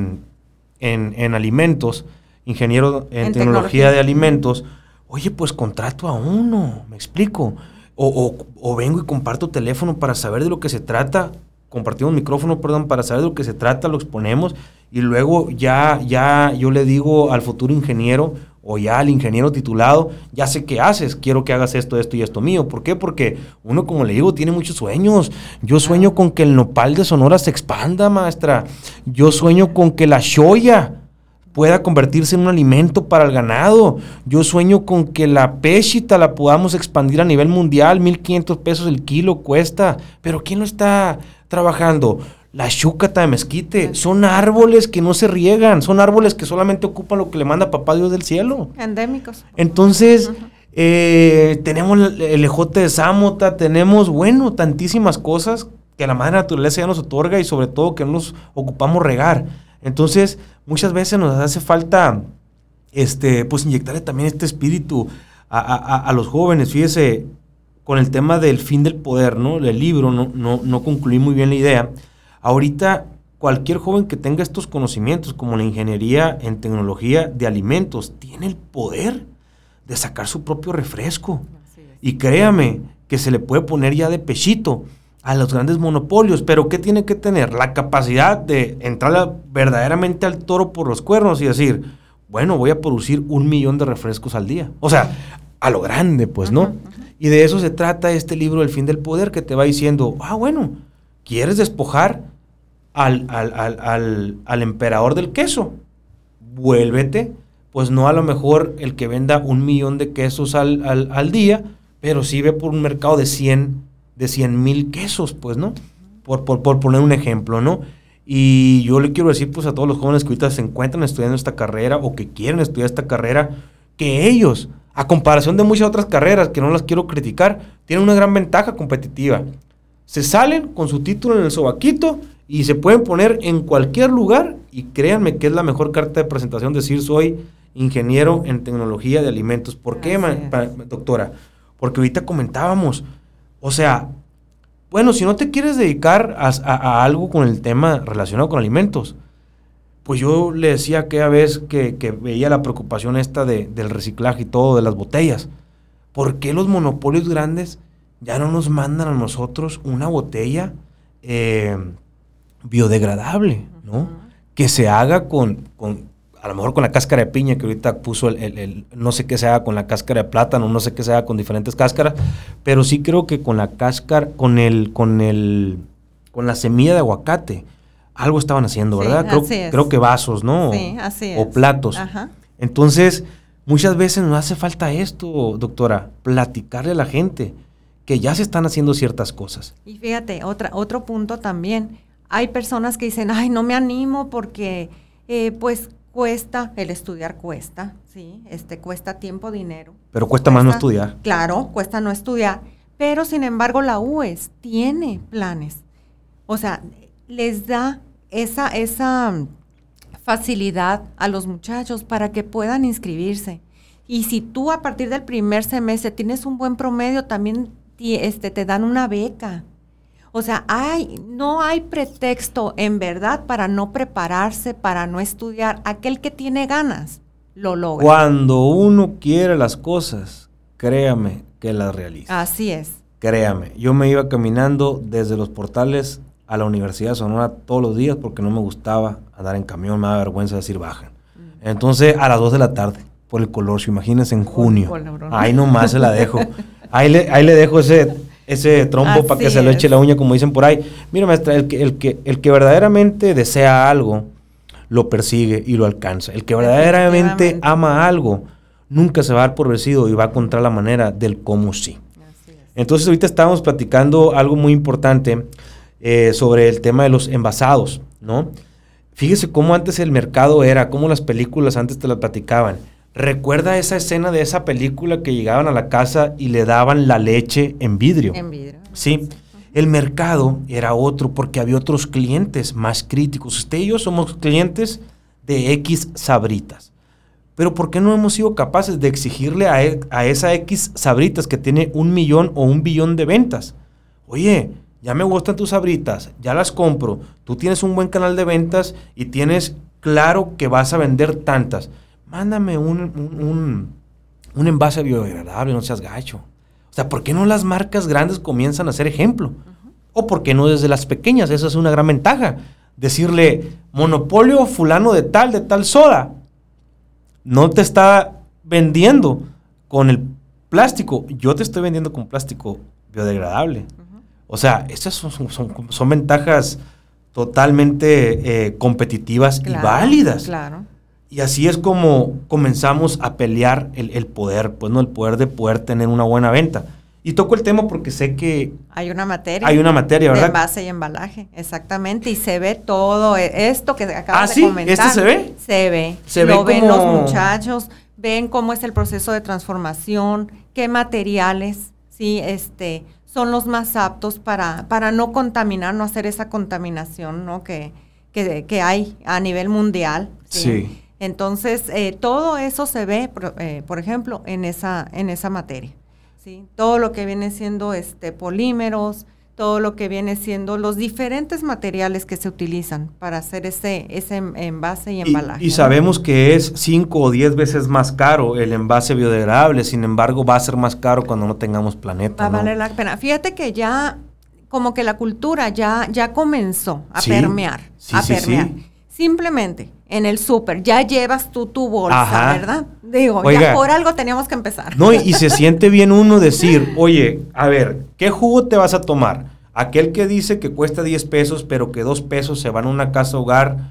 en, alimentos, ingeniero en, tecnología, de alimentos, oye, pues contrato a uno, me explico. O, vengo y comparto teléfono para saber de lo que se trata, compartimos micrófono, perdón, para saber de lo que se trata, lo exponemos y luego ya, ya yo le digo al futuro ingeniero, o ya al ingeniero titulado, ya sé qué haces, quiero que hagas esto, esto y esto mío. ¿Por qué? Porque uno, como le digo, tiene muchos sueños. Yo sueño con que el nopal de Sonora se expanda, maestra. Yo sueño con que la shoya pueda convertirse en un alimento para el ganado. Yo sueño con que la pechita la podamos expandir a nivel mundial. 1.500 pesos el kilo cuesta. Pero ¿quién lo está trabajando? La chúcata de mezquite. Son árboles que no se riegan. Son árboles que solamente ocupan lo que le manda papá Dios del cielo. Endémicos. Entonces, eh, tenemos el ejote de Samota, tenemos, bueno, tantísimas cosas que la madre naturaleza ya nos otorga y sobre todo que nos ocupamos regar. Entonces, muchas veces nos hace falta, este, pues inyectarle también este espíritu a, los jóvenes. Fíjese, con el tema del fin del poder, ¿no? El libro, no, no, no concluí muy bien la idea. Ahorita cualquier joven que tenga estos conocimientos, como la ingeniería en tecnología de alimentos, tiene el poder de sacar su propio refresco. Y créame que se le puede poner ya de pechito a los grandes monopolios, pero ¿qué tiene que tener? La capacidad de entrar verdaderamente al toro por los cuernos y decir, bueno, voy a producir un millón de refrescos al día. O sea, a lo grande, pues, ¿no? Y de eso se trata este libro, El fin del poder, que te va diciendo, ah, bueno, ¿Quieres despojar al, al, emperador del queso? Vuélvete, pues no a lo mejor el que venda un millón de quesos al, día, pero sí ve por un mercado de 100 de mil quesos, pues, ¿no? Por, por, por, poner un ejemplo, ¿no? Y yo le quiero decir, pues, a todos los jóvenes que ahorita se encuentran estudiando esta carrera o que quieren estudiar esta carrera, que ellos, a comparación de muchas otras carreras que no las quiero criticar, tienen una gran ventaja competitiva se salen con su título en el sobaquito y se pueden poner en cualquier lugar y créanme que es la mejor carta de presentación decir soy ingeniero en tecnología de alimentos. ¿Por qué, doctora? Porque ahorita comentábamos, o sea, bueno, si no te quieres dedicar a, algo con el tema relacionado con alimentos, pues yo le decía aquella vez que, que veía la preocupación esta de, del reciclaje y todo, de las botellas. ¿Por qué los monopolios grandes ya no nos mandan a nosotros una botella eh, biodegradable, ¿no? Que se haga con, con, a lo mejor con la cáscara de piña, que ahorita puso el, no sé qué se haga con la cáscara de plátano, no sé qué se haga con diferentes cáscaras, pero sí creo que con la cáscara, con el, con el, con la semilla de aguacate, algo estaban haciendo, ¿verdad? creo, creo, que vasos, ¿no? Sí, así es. O platos. Ajá. Entonces, muchas veces nos hace falta esto, doctora, platicarle a la gente que ya se están haciendo ciertas cosas. Y fíjate, otra, otro punto también. Hay personas que dicen, ay, no me animo porque eh, pues cuesta, el estudiar cuesta, ¿sí? Este, cuesta tiempo, dinero. Pero cuesta, más no estudiar. Claro, cuesta no estudiar. Pero sin embargo la UES tiene planes. O sea, les da esa, esa facilidad a los muchachos para que puedan inscribirse. Y si tú a partir del primer semestre tienes un buen promedio, también este, te dan una beca. O sea, hay, no hay pretexto en verdad para no prepararse, para no estudiar. Aquel que tiene ganas lo logra. Cuando uno quiere las cosas, créame que las realiza. Así es. Créame, yo me iba caminando desde los portales a la Universidad de Sonora todos los días porque no me gustaba andar en camión, me da vergüenza decir bajan. Mm. Entonces, a las 2 de la tarde, por el color, si imagínense en junio. Ahí nomás se la dejo. (laughs) Ahí le, ahí le dejo ese, ese trompo para que se le eche la uña, como dicen por ahí. Mira, maestra, el que, el, que, el que verdaderamente desea algo, lo persigue y lo alcanza. El que verdaderamente ama algo, nunca se va a dar por vencido y va a encontrar la manera del cómo sí. Entonces, ahorita estábamos platicando algo muy importante eh, sobre el tema de los envasados, ¿no? Fíjese cómo antes el mercado era, cómo las películas antes te las platicaban. Recuerda esa escena de esa película que llegaban a la casa y le daban la leche en vidrio. En vidrio. Sí. El mercado era otro porque había otros clientes más críticos. Usted y yo somos clientes de X sabritas. Pero ¿por qué no hemos sido capaces de exigirle a, e, a esa X sabritas que tiene un millón o un billón de ventas? Oye, ya me gustan tus sabritas, ya las compro, tú tienes un buen canal de ventas y tienes claro que vas a vender tantas. Mándame un, un, envase biodegradable, no seas gacho. O sea, ¿por qué no las marcas grandes comienzan a ser ejemplo? ¿O por qué no desde las pequeñas? Esa es una gran ventaja. Decirle, monopolio fulano de tal, de tal soda. No te está vendiendo con el plástico. Yo te estoy vendiendo con plástico biodegradable. O sea, estas son, ventajas totalmente eh, competitivas y válidas. Claro. Y así es como comenzamos a pelear el, poder, pues no el poder de poder tener una buena venta. Y toco el tema porque sé que... Hay una materia. Hay una materia, ¿verdad? De envase y embalaje, exactamente. Y se ve todo e, esto que acabas ¿Ah, de comentar. ¿Este se ve? Se ve. Se Lo ven los muchachos, ven cómo es el proceso de transformación, qué materiales, sí, este son los más aptos para, para no contaminar, no hacer esa contaminación ¿no? que, que, hay a nivel mundial. Sí. Entonces, eh, todo eso se ve, eh, por, ejemplo, en esa, en esa materia. ¿sí? Todo lo que viene siendo este, polímeros, todo lo que viene siendo los diferentes materiales que se utilizan para hacer ese, ese envase y embalaje. Y, sabemos que es 5 o 10 veces más caro el envase biodegradable, sin embargo va a ser más caro cuando no tengamos planeta. Va a valer la pena. Fíjate que ya, como que la cultura ya, ya comenzó a permear, a permear. Simplemente en el súper ya llevas tú tu bolsa, ¿verdad? Digo, ya por algo teníamos que empezar. No, y, se (laughs) siente bien uno decir, oye, a ver, ¿qué jugo te vas a tomar? Aquel que dice que cuesta 10 pesos, pero que 2 pesos se van a una casa hogar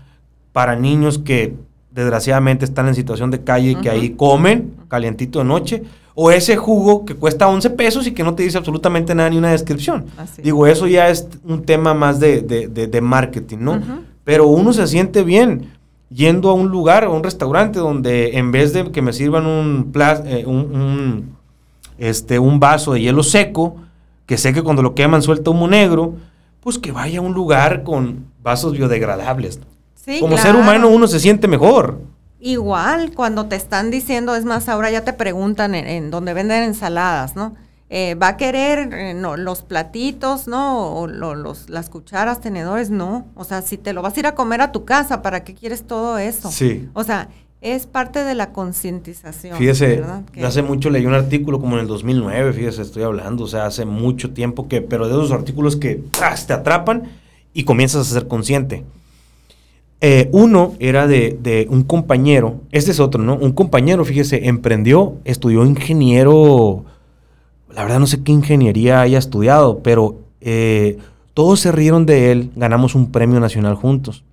para niños que desgraciadamente están en situación de calle y que ahí comen calientito de noche. O ese jugo que cuesta 11 pesos y que no te dice absolutamente nada ni una descripción. Digo, eso ya es un tema más de, de, marketing, ¿no? Pero uno se siente bien yendo a un lugar, a un restaurante donde en vez de que me sirvan un, eh, un, este, un vaso de hielo seco, que sé que cuando lo queman suelta humo negro, pues que vaya a un lugar con vasos biodegradables. Como ser humano uno se siente mejor. Igual, cuando te están diciendo, es más, ahora ya te preguntan en, en donde venden ensaladas, ¿no? Eh, va a querer eh, los platitos, ¿no? O los, las cucharas, tenedores, no. O sea, si te lo vas a ir a comer a tu casa, ¿para qué quieres todo eso? Sí. O sea, es parte de la concientización. Fíjese, hace mucho leí un artículo como en el 2009, fíjese, estoy hablando, o sea, hace mucho tiempo que, pero de esos artículos que te atrapan y comienzas a ser consciente. Eh, uno era de, de, un compañero, este es otro, ¿no? Un compañero, fíjese, emprendió, estudió ingeniero la verdad no sé qué ingeniería haya estudiado, pero eh, todos se rieron de él, ganamos un premio nacional juntos.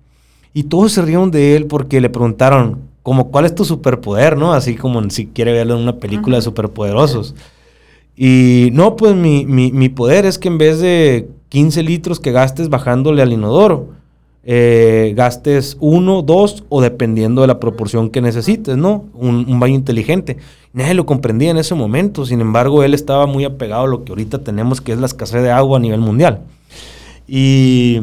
Y todos se rieron de él porque le preguntaron, como, ¿cuál es tu superpoder? ¿No? Así como si quiere verlo en una película de superpoderosos. Y no, pues mi, mi, mi, poder es que en vez de 15 litros que gastes bajándole al inodoro, eh, gastes uno, dos o dependiendo de la proporción que necesites, ¿no? Un, baño inteligente. Nadie lo comprendía en ese momento, sin embargo, él estaba muy apegado a lo que ahorita tenemos, que es la escasez de agua a nivel mundial. Y,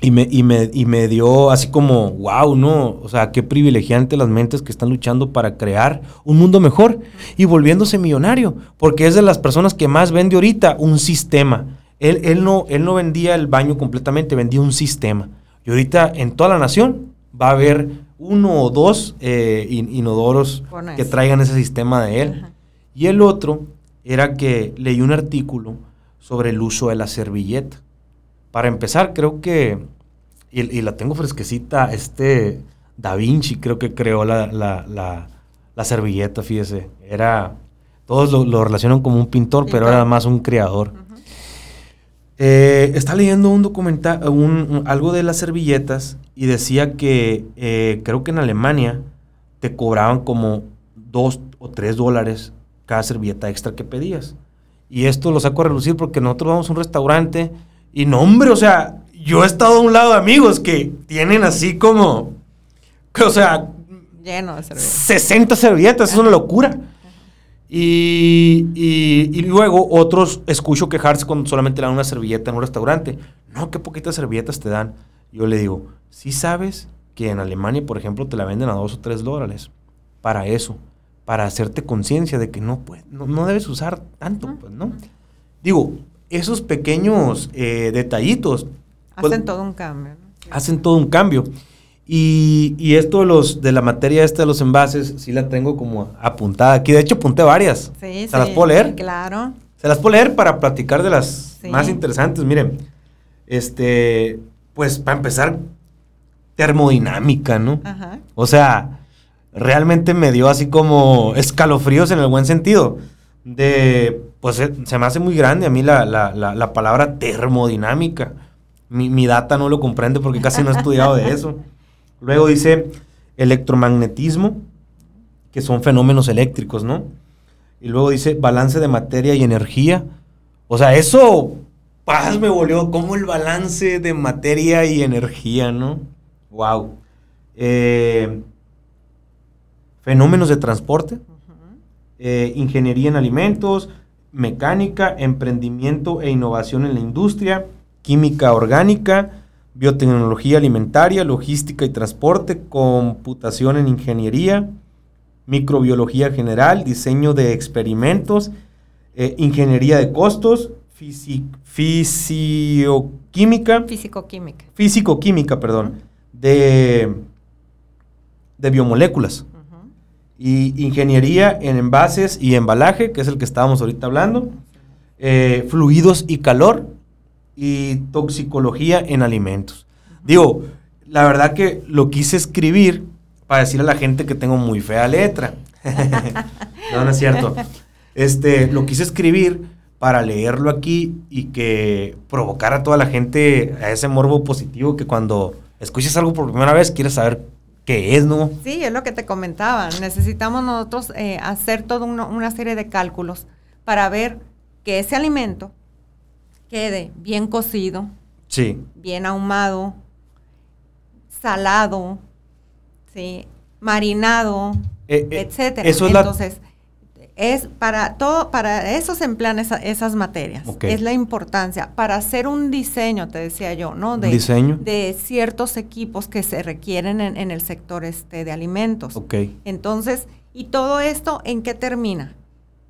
y, me, y, me, y me dio así como, wow, ¿no? O sea, qué privilegiante las mentes que están luchando para crear un mundo mejor y volviéndose millonario, porque es de las personas que más vende ahorita un sistema Él, él, no, él no vendía el baño completamente, vendía un sistema. Y ahorita en toda la nación va a haber uno o dos eh, inodoros que traigan ese sistema de él. Y el otro era que leí un artículo sobre el uso de la servilleta. Para empezar, creo que, y, la tengo fresquecita, este Da Vinci creo que creó la, la, servilleta, fíjese. Era, todos lo, relacionan como un pintor, pero era más un creador. Eh, está leyendo un documental, algo de las servilletas y decía que eh, creo que en Alemania te cobraban como dos o tres dólares cada servilleta extra que pedías. Y esto lo saco a relucir porque nosotros vamos a un restaurante y no, hombre, o sea, yo he estado a un lado de amigos que tienen así como, o sea, lleno de servilletas. 60 servilletas, es una locura. Y, luego otros escucho quejarse cuando solamente le dan una servilleta en un restaurante. No, qué poquitas servilletas te dan. Yo le digo, si sabes que en Alemania, por ejemplo, te la venden a dos o tres dólares para eso, para hacerte conciencia de que no, pues, no, debes usar tanto, pues, ¿no? Digo, esos pequeños eh, detallitos. Pues, hacen todo un cambio. Hacen todo un cambio. Y, esto de, los, de la materia esta de los envases, sí la tengo como apuntada aquí. De hecho, apunté varias. Sí, ¿Se las puedo leer? Claro. Se las puedo leer para platicar de las más interesantes. Miren, este, pues para empezar, termodinámica, ¿no? Ajá. O sea, realmente me dio así como escalofríos en el buen sentido. De, pues se me hace muy grande a mí la, la palabra termodinámica. Mi, mi, data no lo comprende porque casi no he estudiado de eso. (laughs) Luego dice electromagnetismo, que son fenómenos eléctricos, ¿no? Y luego dice balance de materia y energía. O sea, eso, paz me volvió como el balance de materia y energía, ¿no? Wow. Eh, fenómenos de transporte, eh, ingeniería en alimentos, mecánica, emprendimiento e innovación en la industria, química orgánica, biotecnología alimentaria, logística y transporte, computación en ingeniería, microbiología general, diseño de experimentos, eh, ingeniería de costos, fisioquímica. Físico-química. Físico-química, perdón. De, de biomoléculas. Y ingeniería en envases y embalaje, que es el que estábamos ahorita hablando. Eh, fluidos y calor, y toxicología en alimentos. Digo, la verdad que lo quise escribir para decirle a la gente que tengo muy fea letra. (laughs) no, no es cierto. Este, lo quise escribir para leerlo aquí y que provocara a toda la gente a ese morbo positivo que cuando escuches algo por primera vez quieres saber qué es, ¿no? Sí, es lo que te comentaba. Necesitamos nosotros eh, hacer toda una serie de cálculos para ver que ese alimento quede bien cocido, sí. bien ahumado, salado, ¿sí? marinado, eh, eh, etcétera. Entonces, es para todo, para eso se emplean esas materias. Es la importancia. Para hacer un diseño, te decía yo, ¿no? De, diseño? De ciertos equipos que se requieren en, el sector este de alimentos. Entonces, ¿y todo esto en qué termina?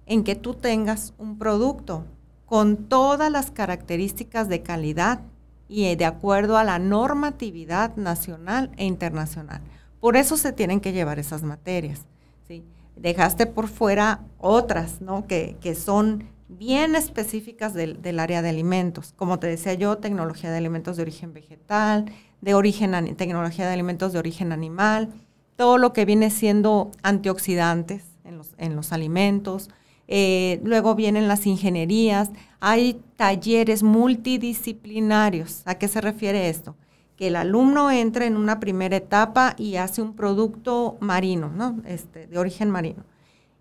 En que tú tengas un producto con todas las características de calidad y de acuerdo a la normatividad nacional e internacional. Por eso se tienen que llevar esas materias. ¿sí? Dejaste por fuera otras, ¿no? Que, son bien específicas del, área de alimentos. Como te decía yo, tecnología de alimentos de origen vegetal, de origen tecnología de alimentos de origen animal, todo lo que viene siendo antioxidantes en los, en los alimentos, eh, luego vienen las ingenierías, hay talleres multidisciplinarios. ¿A qué se refiere esto? Que el alumno entra en una primera etapa y hace un producto marino, ¿no? Este, de origen marino.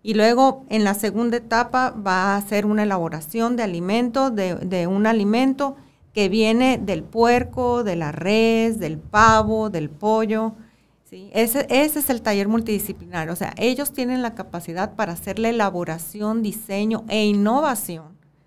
Y luego en la segunda etapa va a hacer una elaboración de de un alimento que viene del puerco, de la res, del pavo, del pollo, ese, es el taller multidisciplinario. O sea, ellos tienen la capacidad para hacer la elaboración, diseño e innovación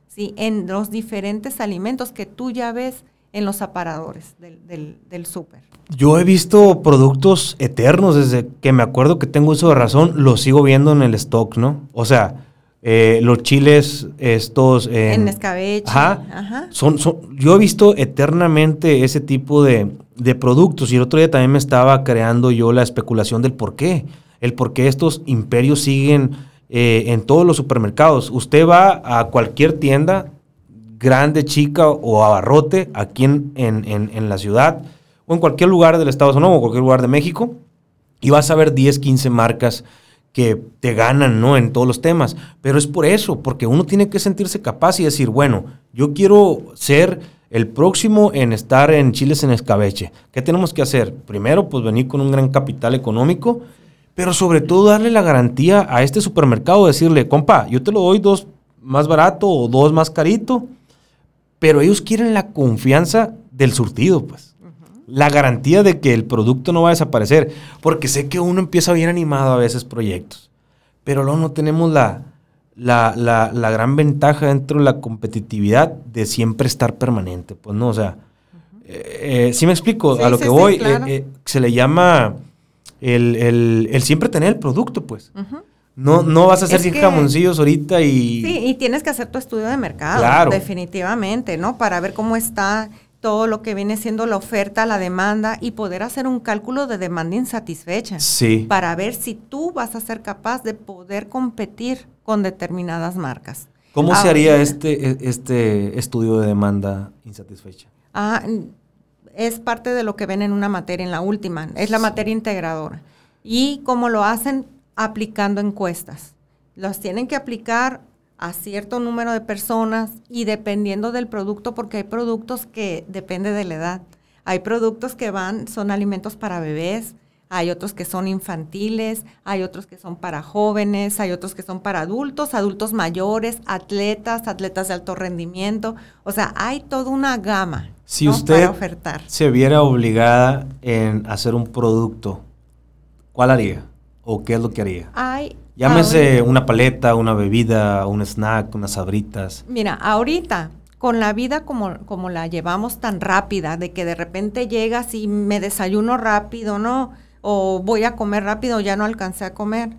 ¿sí? en los diferentes alimentos que tú ya ves en los aparadores del, del, súper. Yo he visto productos eternos desde que me acuerdo que tengo uso de razón, lo sigo viendo en el stock, ¿no? O sea, eh, los chiles estos... en escabeche. Ajá, Son, son, yo he visto eternamente ese tipo de, de, productos y el otro día también me estaba creando yo la especulación del por qué. El por qué estos imperios siguen eh, en todos los supermercados. Usted va a cualquier tienda, grande, chica o abarrote, aquí en, en, en, la ciudad o en cualquier lugar del Estado Unidos o cualquier lugar de México, y vas a ver 10, 15 marcas que te ganan, ¿no? En todos los temas. Pero es por eso, porque uno tiene que sentirse capaz y decir, bueno, yo quiero ser el próximo en estar en Chiles en escabeche. ¿Qué tenemos que hacer? Primero, pues venir con un gran capital económico, pero sobre todo darle la garantía a este supermercado, decirle, compa, yo te lo doy dos más barato o dos más carito, pero ellos quieren la confianza del surtido, pues. La garantía de que el producto no va a desaparecer. Porque sé que uno empieza bien animado a veces proyectos. Pero luego no tenemos la, la, gran ventaja dentro de la competitividad de siempre estar permanente. Pues no, o sea, eh, eh, si me explico, a lo que voy, eh, se le llama el, siempre tener el producto, pues. No, no vas a hacer sin jamoncillos ahorita y... Sí, y tienes que hacer tu estudio de mercado, definitivamente, ¿no? Para ver cómo está todo lo que viene siendo la oferta, la demanda y poder hacer un cálculo de demanda insatisfecha. Sí. Para ver si tú vas a ser capaz de poder competir con determinadas marcas. ¿Cómo se haría este, e, este estudio de demanda insatisfecha? Ah, es parte de lo que ven en una materia, en la última, es la materia integradora. Y cómo lo hacen, aplicando encuestas. Los tienen que aplicar a cierto número de personas y dependiendo del producto, porque hay productos que depende de la edad. Hay productos que van, son alimentos para bebés, hay otros que son infantiles, hay otros que son para jóvenes, hay otros que son para adultos, adultos mayores, atletas, atletas de alto rendimiento. O sea, hay toda una gama si usted se viera obligada en hacer un producto, ¿cuál haría? ¿O qué es lo que haría? Hay, Llámese una paleta, una bebida, un snack, unas sabritas. Mira, ahorita, con la vida como, como la llevamos tan rápida, de que de repente llegas y me desayuno rápido, ¿no? O voy a comer rápido, ya no alcancé a comer.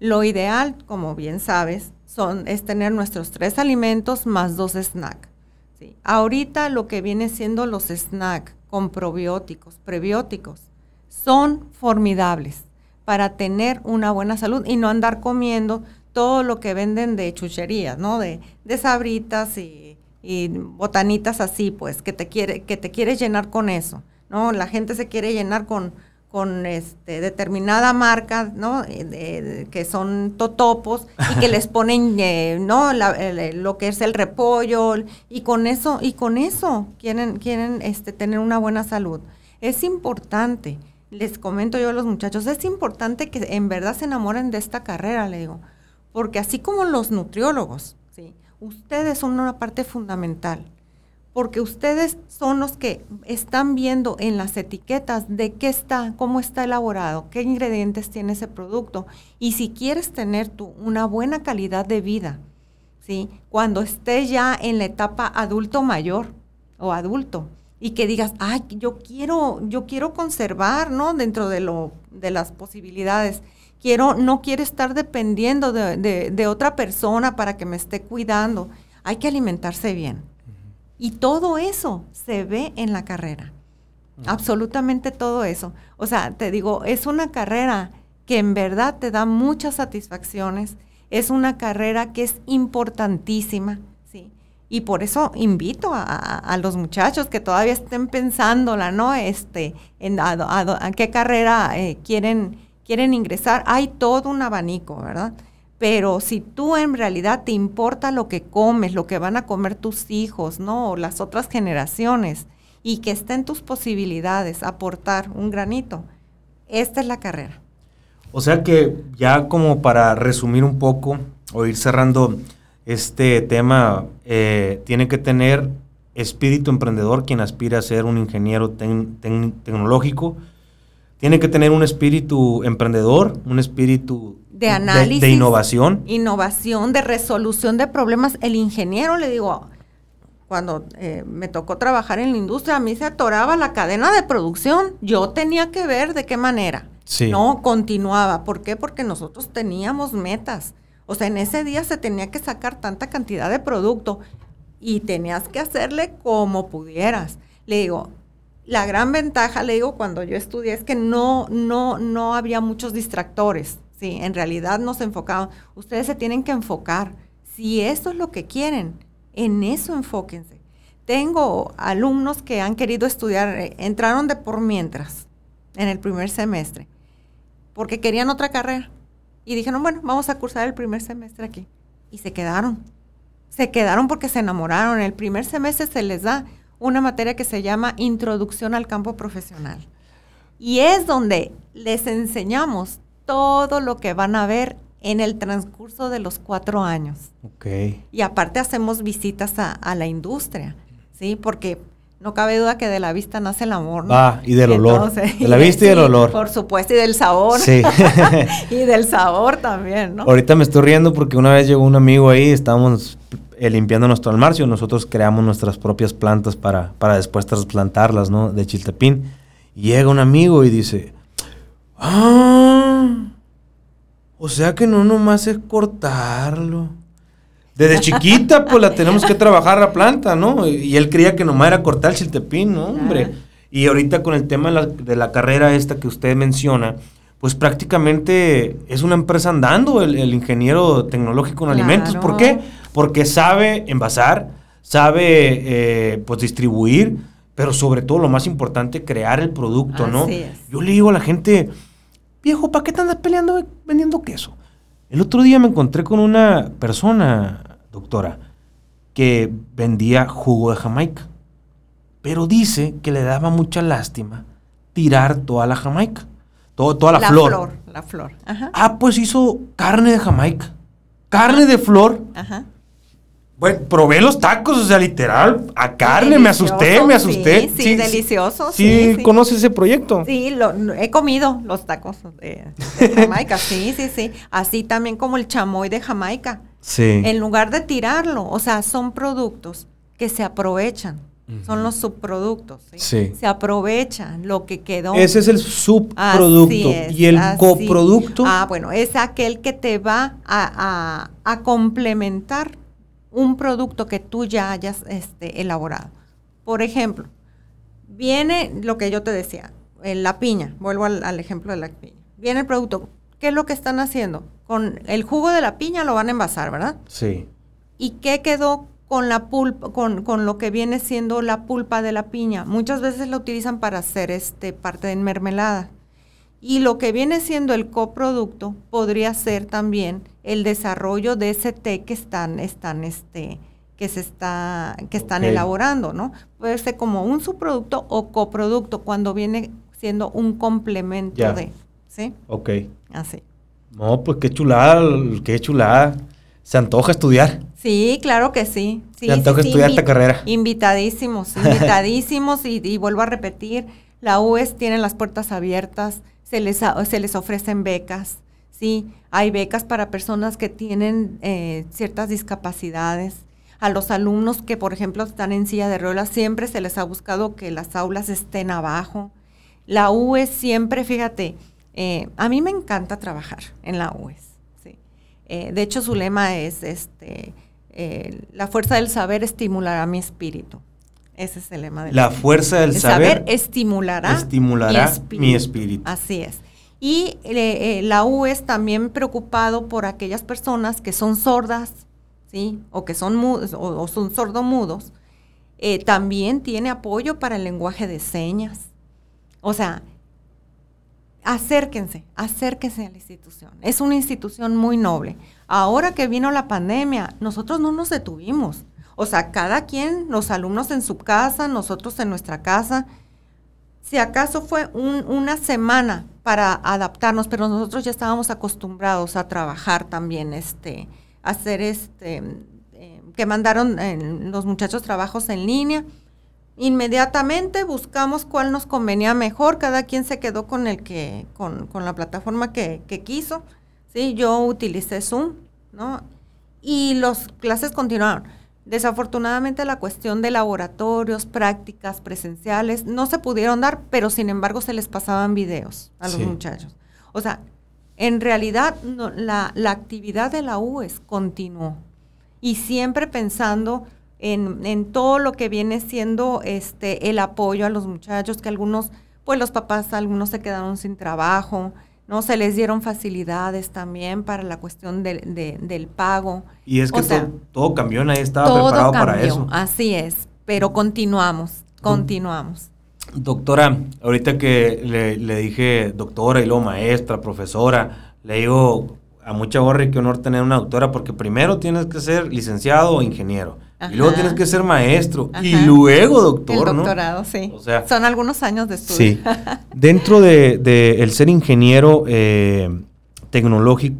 Lo ideal, como bien sabes, son, es tener nuestros tres alimentos más dos snacks. ¿sí? Ahorita lo que viene siendo los snacks con probióticos, prebióticos, son formidables para tener una buena salud y no andar comiendo todo lo que venden de chucherías, ¿no? De, de sabritas y, botanitas así, pues, que te quiere, que te quieres llenar con eso, ¿no? La gente se quiere llenar con, con este, determinada marca, ¿no? que son totopos y que les (laughs) ponen, eh, ¿no? lo que es el repollo y con eso, y con eso quieren, quieren este, tener una buena salud. Es importante les comento yo a los muchachos, es importante que en verdad se enamoren de esta carrera, le digo, porque así como los nutriólogos, ¿sí? ustedes son una parte fundamental, porque ustedes son los que están viendo en las etiquetas de qué está, cómo está elaborado, qué ingredientes tiene ese producto, y si quieres tener tú una buena calidad de vida, ¿sí? cuando estés ya en la etapa adulto mayor o adulto, y que digas, ay, yo quiero, yo quiero conservar, ¿no? Dentro de lo, de las posibilidades. Quiero, no quiero estar dependiendo de, otra persona para que me esté cuidando. Hay que alimentarse bien. Y todo eso se ve en la carrera. Absolutamente todo eso. O sea, te digo, es una carrera que en verdad te da muchas satisfacciones. Es una carrera que es importantísima y por eso invito a, los muchachos que todavía estén pensándola, ¿no? Este, en a, qué carrera eh, quieren, quieren ingresar. Hay todo un abanico, ¿verdad? Pero si tú en realidad te importa lo que comes, lo que van a comer tus hijos, ¿no? O las otras generaciones, y que está en tus posibilidades aportar un granito, esta es la carrera. O sea que ya como para resumir un poco o ir cerrando este tema eh, tiene que tener espíritu emprendedor quien aspira a ser un ingeniero tecnológico. Tiene que tener un espíritu emprendedor, un espíritu de análisis, de, innovación. Innovación, de resolución de problemas. El ingeniero, le digo, cuando eh, me tocó trabajar en la industria, a mí se atoraba la cadena de producción. Yo tenía que ver de qué manera. No, continuaba. ¿Por qué? Porque nosotros teníamos metas. O sea, en ese día se tenía que sacar tanta cantidad de producto y tenías que hacerle como pudieras. Le digo, la gran ventaja, le digo, cuando yo estudié es que no, no, no había muchos distractores. Sí, en realidad nos enfocaban. Ustedes se tienen que enfocar. Si eso es lo que quieren, en eso enfóquense. Tengo alumnos que han querido estudiar, eh, entraron de por mientras en el primer semestre, porque querían otra carrera. Y dijeron, bueno, vamos a cursar el primer semestre aquí. Y se quedaron. Se quedaron porque se enamoraron. El primer semestre se les da una materia que se llama Introducción al campo profesional. Y es donde les enseñamos todo lo que van a ver en el transcurso de los cuatro años. Okay. Y aparte hacemos visitas a, a la industria, ¿sí? Porque no cabe duda que de la vista nace el amor. ¿no? Ah, y del olor. de la vista y del olor. Por supuesto, y del sabor. Sí. (laughs) y del sabor también, ¿no? Ahorita me estoy riendo porque una vez llegó un amigo ahí, estábamos eh, limpiando nuestro almarcio, nosotros creamos nuestras propias plantas para, para después trasplantarlas, ¿no? De chiltepín. Y llega un amigo y dice, ah, o sea que no nomás es cortarlo. Desde chiquita, pues la tenemos que trabajar la planta, ¿no? Y él creía que nomás era cortar el chiltepín, ¿no, hombre? Y ahorita con el tema de la, carrera esta que usted menciona, pues prácticamente es una empresa andando el, ingeniero tecnológico en alimentos. ¿Por qué? Porque sabe envasar, sabe eh, pues distribuir, pero sobre todo lo más importante, crear el producto, ¿no? Yo le digo a la gente, viejo, ¿para qué te andas peleando vendiendo queso? El otro día me encontré con una persona doctora, que vendía jugo de Jamaica. Pero dice que le daba mucha lástima tirar toda la Jamaica, toda la, flor. La flor, Ah, pues hizo carne de Jamaica. Carne de flor. Ajá. Bueno, probé los tacos, o sea, literal, a carne, me asusté, me asusté. Sí, sí, delicioso. Sí, sí, ¿conoces ese proyecto? Sí, lo, he comido los tacos de, Jamaica, sí, sí, sí. Así también como el chamoy de Jamaica. Sí. En lugar de tirarlo, o sea, son productos que se aprovechan. Son los subproductos. ¿sí? Se aprovechan lo que quedó. Ese es el subproducto. y el coproducto. Ah, bueno, es aquel que te va a, a, a complementar un producto que tú ya hayas este, elaborado. Por ejemplo, viene lo que yo te decía, la piña, vuelvo al, ejemplo de la piña. Viene el producto, ¿qué es lo que están haciendo? Con el jugo de la piña lo van a envasar, ¿verdad? Sí. ¿Y qué quedó con la pulpa, con, con, lo que viene siendo la pulpa de la piña? Muchas veces la utilizan para hacer este parte de mermelada. Y lo que viene siendo el coproducto podría ser también el desarrollo de ese té que están, están este, que se está, que están elaborando, ¿no? Puede ser como un subproducto o coproducto cuando viene siendo un complemento de, ¿sí? Ok. Así. No, pues qué chulada, qué chulada. Se antoja estudiar. Sí, claro que sí. sí Se antoja estudiar esta carrera. Invitadísimos, (laughs) invitadísimos y, y, vuelvo a repetir, la UES tiene las puertas abiertas se les, se les ofrecen becas, ¿sí? Hay becas para personas que tienen eh, ciertas discapacidades. A los alumnos que, por ejemplo, están en silla de ruedas, siempre se les ha buscado que las aulas estén abajo. La UES siempre, fíjate, eh, a mí me encanta trabajar en la UES. ¿sí? Eh, de hecho, su lema es, este, la fuerza del saber estimulará mi espíritu. Ese es el lema de la fuerza del saber, estimulará, estimulará mi, espíritu. Así es. Y eh, la U es también preocupado por aquellas personas que son sordas, ¿sí? O que son mudos, o, son sordomudos. También tiene apoyo para el lenguaje de señas. O sea, acérquense, acérquense a la institución. Es una institución muy noble. Ahora que vino la pandemia, nosotros no nos detuvimos. O sea, cada quien, los alumnos en su casa, nosotros en nuestra casa. Si acaso fue una semana para adaptarnos, pero nosotros ya estábamos acostumbrados a trabajar también, este, hacer este, eh, que mandaron los muchachos trabajos en línea. Inmediatamente buscamos cuál nos convenía mejor, cada quien se quedó con el que, con, con la plataforma que, que, quiso. Sí, yo utilicé Zoom, ¿no? Y las clases continuaron. Desafortunadamente la cuestión de laboratorios, prácticas presenciales no se pudieron dar, pero sin embargo se les pasaban videos a los muchachos. O sea, En realidad, la, la, actividad de la UES continuó y siempre pensando en, en, todo lo que viene siendo este, el apoyo a los muchachos, que algunos, pues los papás, algunos se quedaron sin trabajo, ¿no? Se les dieron facilidades también para la cuestión del pago. Y es que todo, cambió, nadie estaba preparado para eso. Así es, pero continuamos, continuamos. Doctora, ahorita que le, dije doctora y luego maestra, profesora, le digo a mucha honra y qué honor tener una doctora porque primero tienes que ser licenciado o ingeniero. Y luego tienes que ser maestro. Y luego doctor, el doctorado, sí. Son algunos años de estudio. Sí. (laughs) Dentro de, el ser ingeniero eh, tecnológico,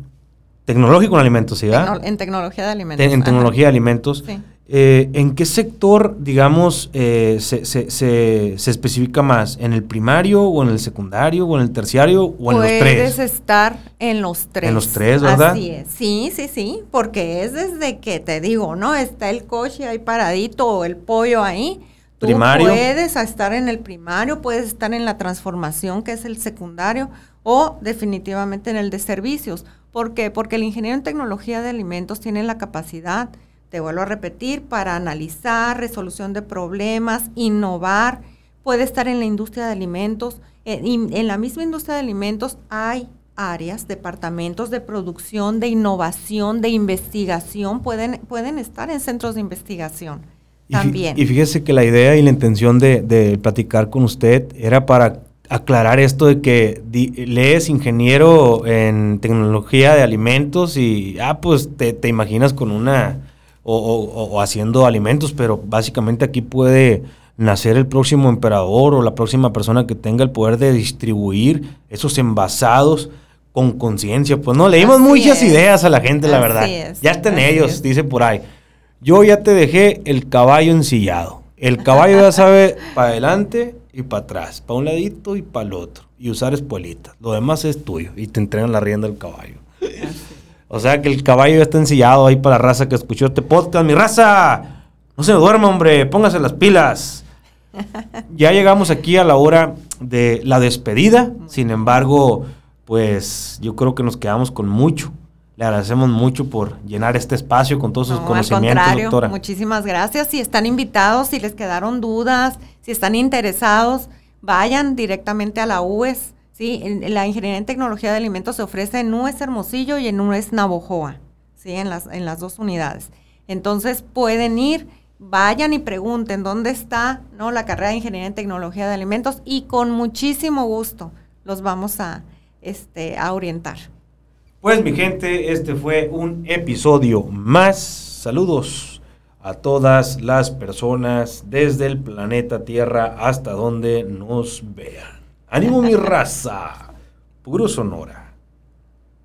tecnológico en alimentos, ¿sí? en tecnología de alimentos. en tecnología de alimentos. Sí. Eh, ¿En qué sector, digamos, eh, se, se, se, especifica más? ¿En el primario o en el secundario o en el terciario o en los tres? Puedes estar en los tres. En los tres, ¿verdad? Así es. Sí, sí, sí, porque es desde que te digo, ¿no? Está el coche ahí paradito o el pollo ahí. Tú primario. puedes estar en el primario, puedes estar en la transformación, que es el secundario, o definitivamente en el de servicios. ¿Por qué? Porque el ingeniero en tecnología de alimentos tiene la capacidad te vuelvo a repetir, para analizar, resolución de problemas, innovar, puede estar en la industria de alimentos. En, en la misma industria de alimentos hay áreas, departamentos de producción, de innovación, de investigación, pueden, pueden estar en centros de investigación también. Y fíjese que la idea y la intención de, platicar con usted era para aclarar esto de que lees ingeniero en tecnología de alimentos y, ah, pues te, te imaginas con una o, haciendo alimentos, pero básicamente aquí puede nacer el próximo emperador o la próxima persona que tenga el poder de distribuir esos envasados con conciencia. Pues no, le dimos muchas ideas a la gente, la verdad. ya están ellos, dice por ahí. Yo ya te dejé el caballo ensillado. El caballo ya sabe (laughs) para adelante y para atrás, para un ladito y para el otro. Y usar espuelitas. Lo demás es tuyo y te entregan la rienda del caballo. O sea que el caballo ya está ensillado ahí para la raza que escuchó este podcast. ¡Mi raza! No se duerma, hombre. Póngase las pilas. Ya llegamos aquí a la hora de la despedida. Sin embargo, pues yo creo que nos quedamos con mucho. Le agradecemos mucho por llenar este espacio con todos sus conocimientos, doctora. Muchísimas gracias. Si están invitados, si les quedaron dudas, si están interesados, vayan directamente a la UES ¿sí? La ingeniería en tecnología de alimentos se ofrece en UES Hermosillo y en UES Navojoa, ¿sí? En las, en las dos unidades. Entonces pueden ir, vayan y pregunten dónde está ¿no? la carrera de ingeniería en tecnología de alimentos y con muchísimo gusto los vamos a, este, a orientar. Pues mi gente, este fue un episodio más. Saludos a todas las personas desde el planeta Tierra hasta donde nos vean. Ánimo mi raza. Puro Sonora.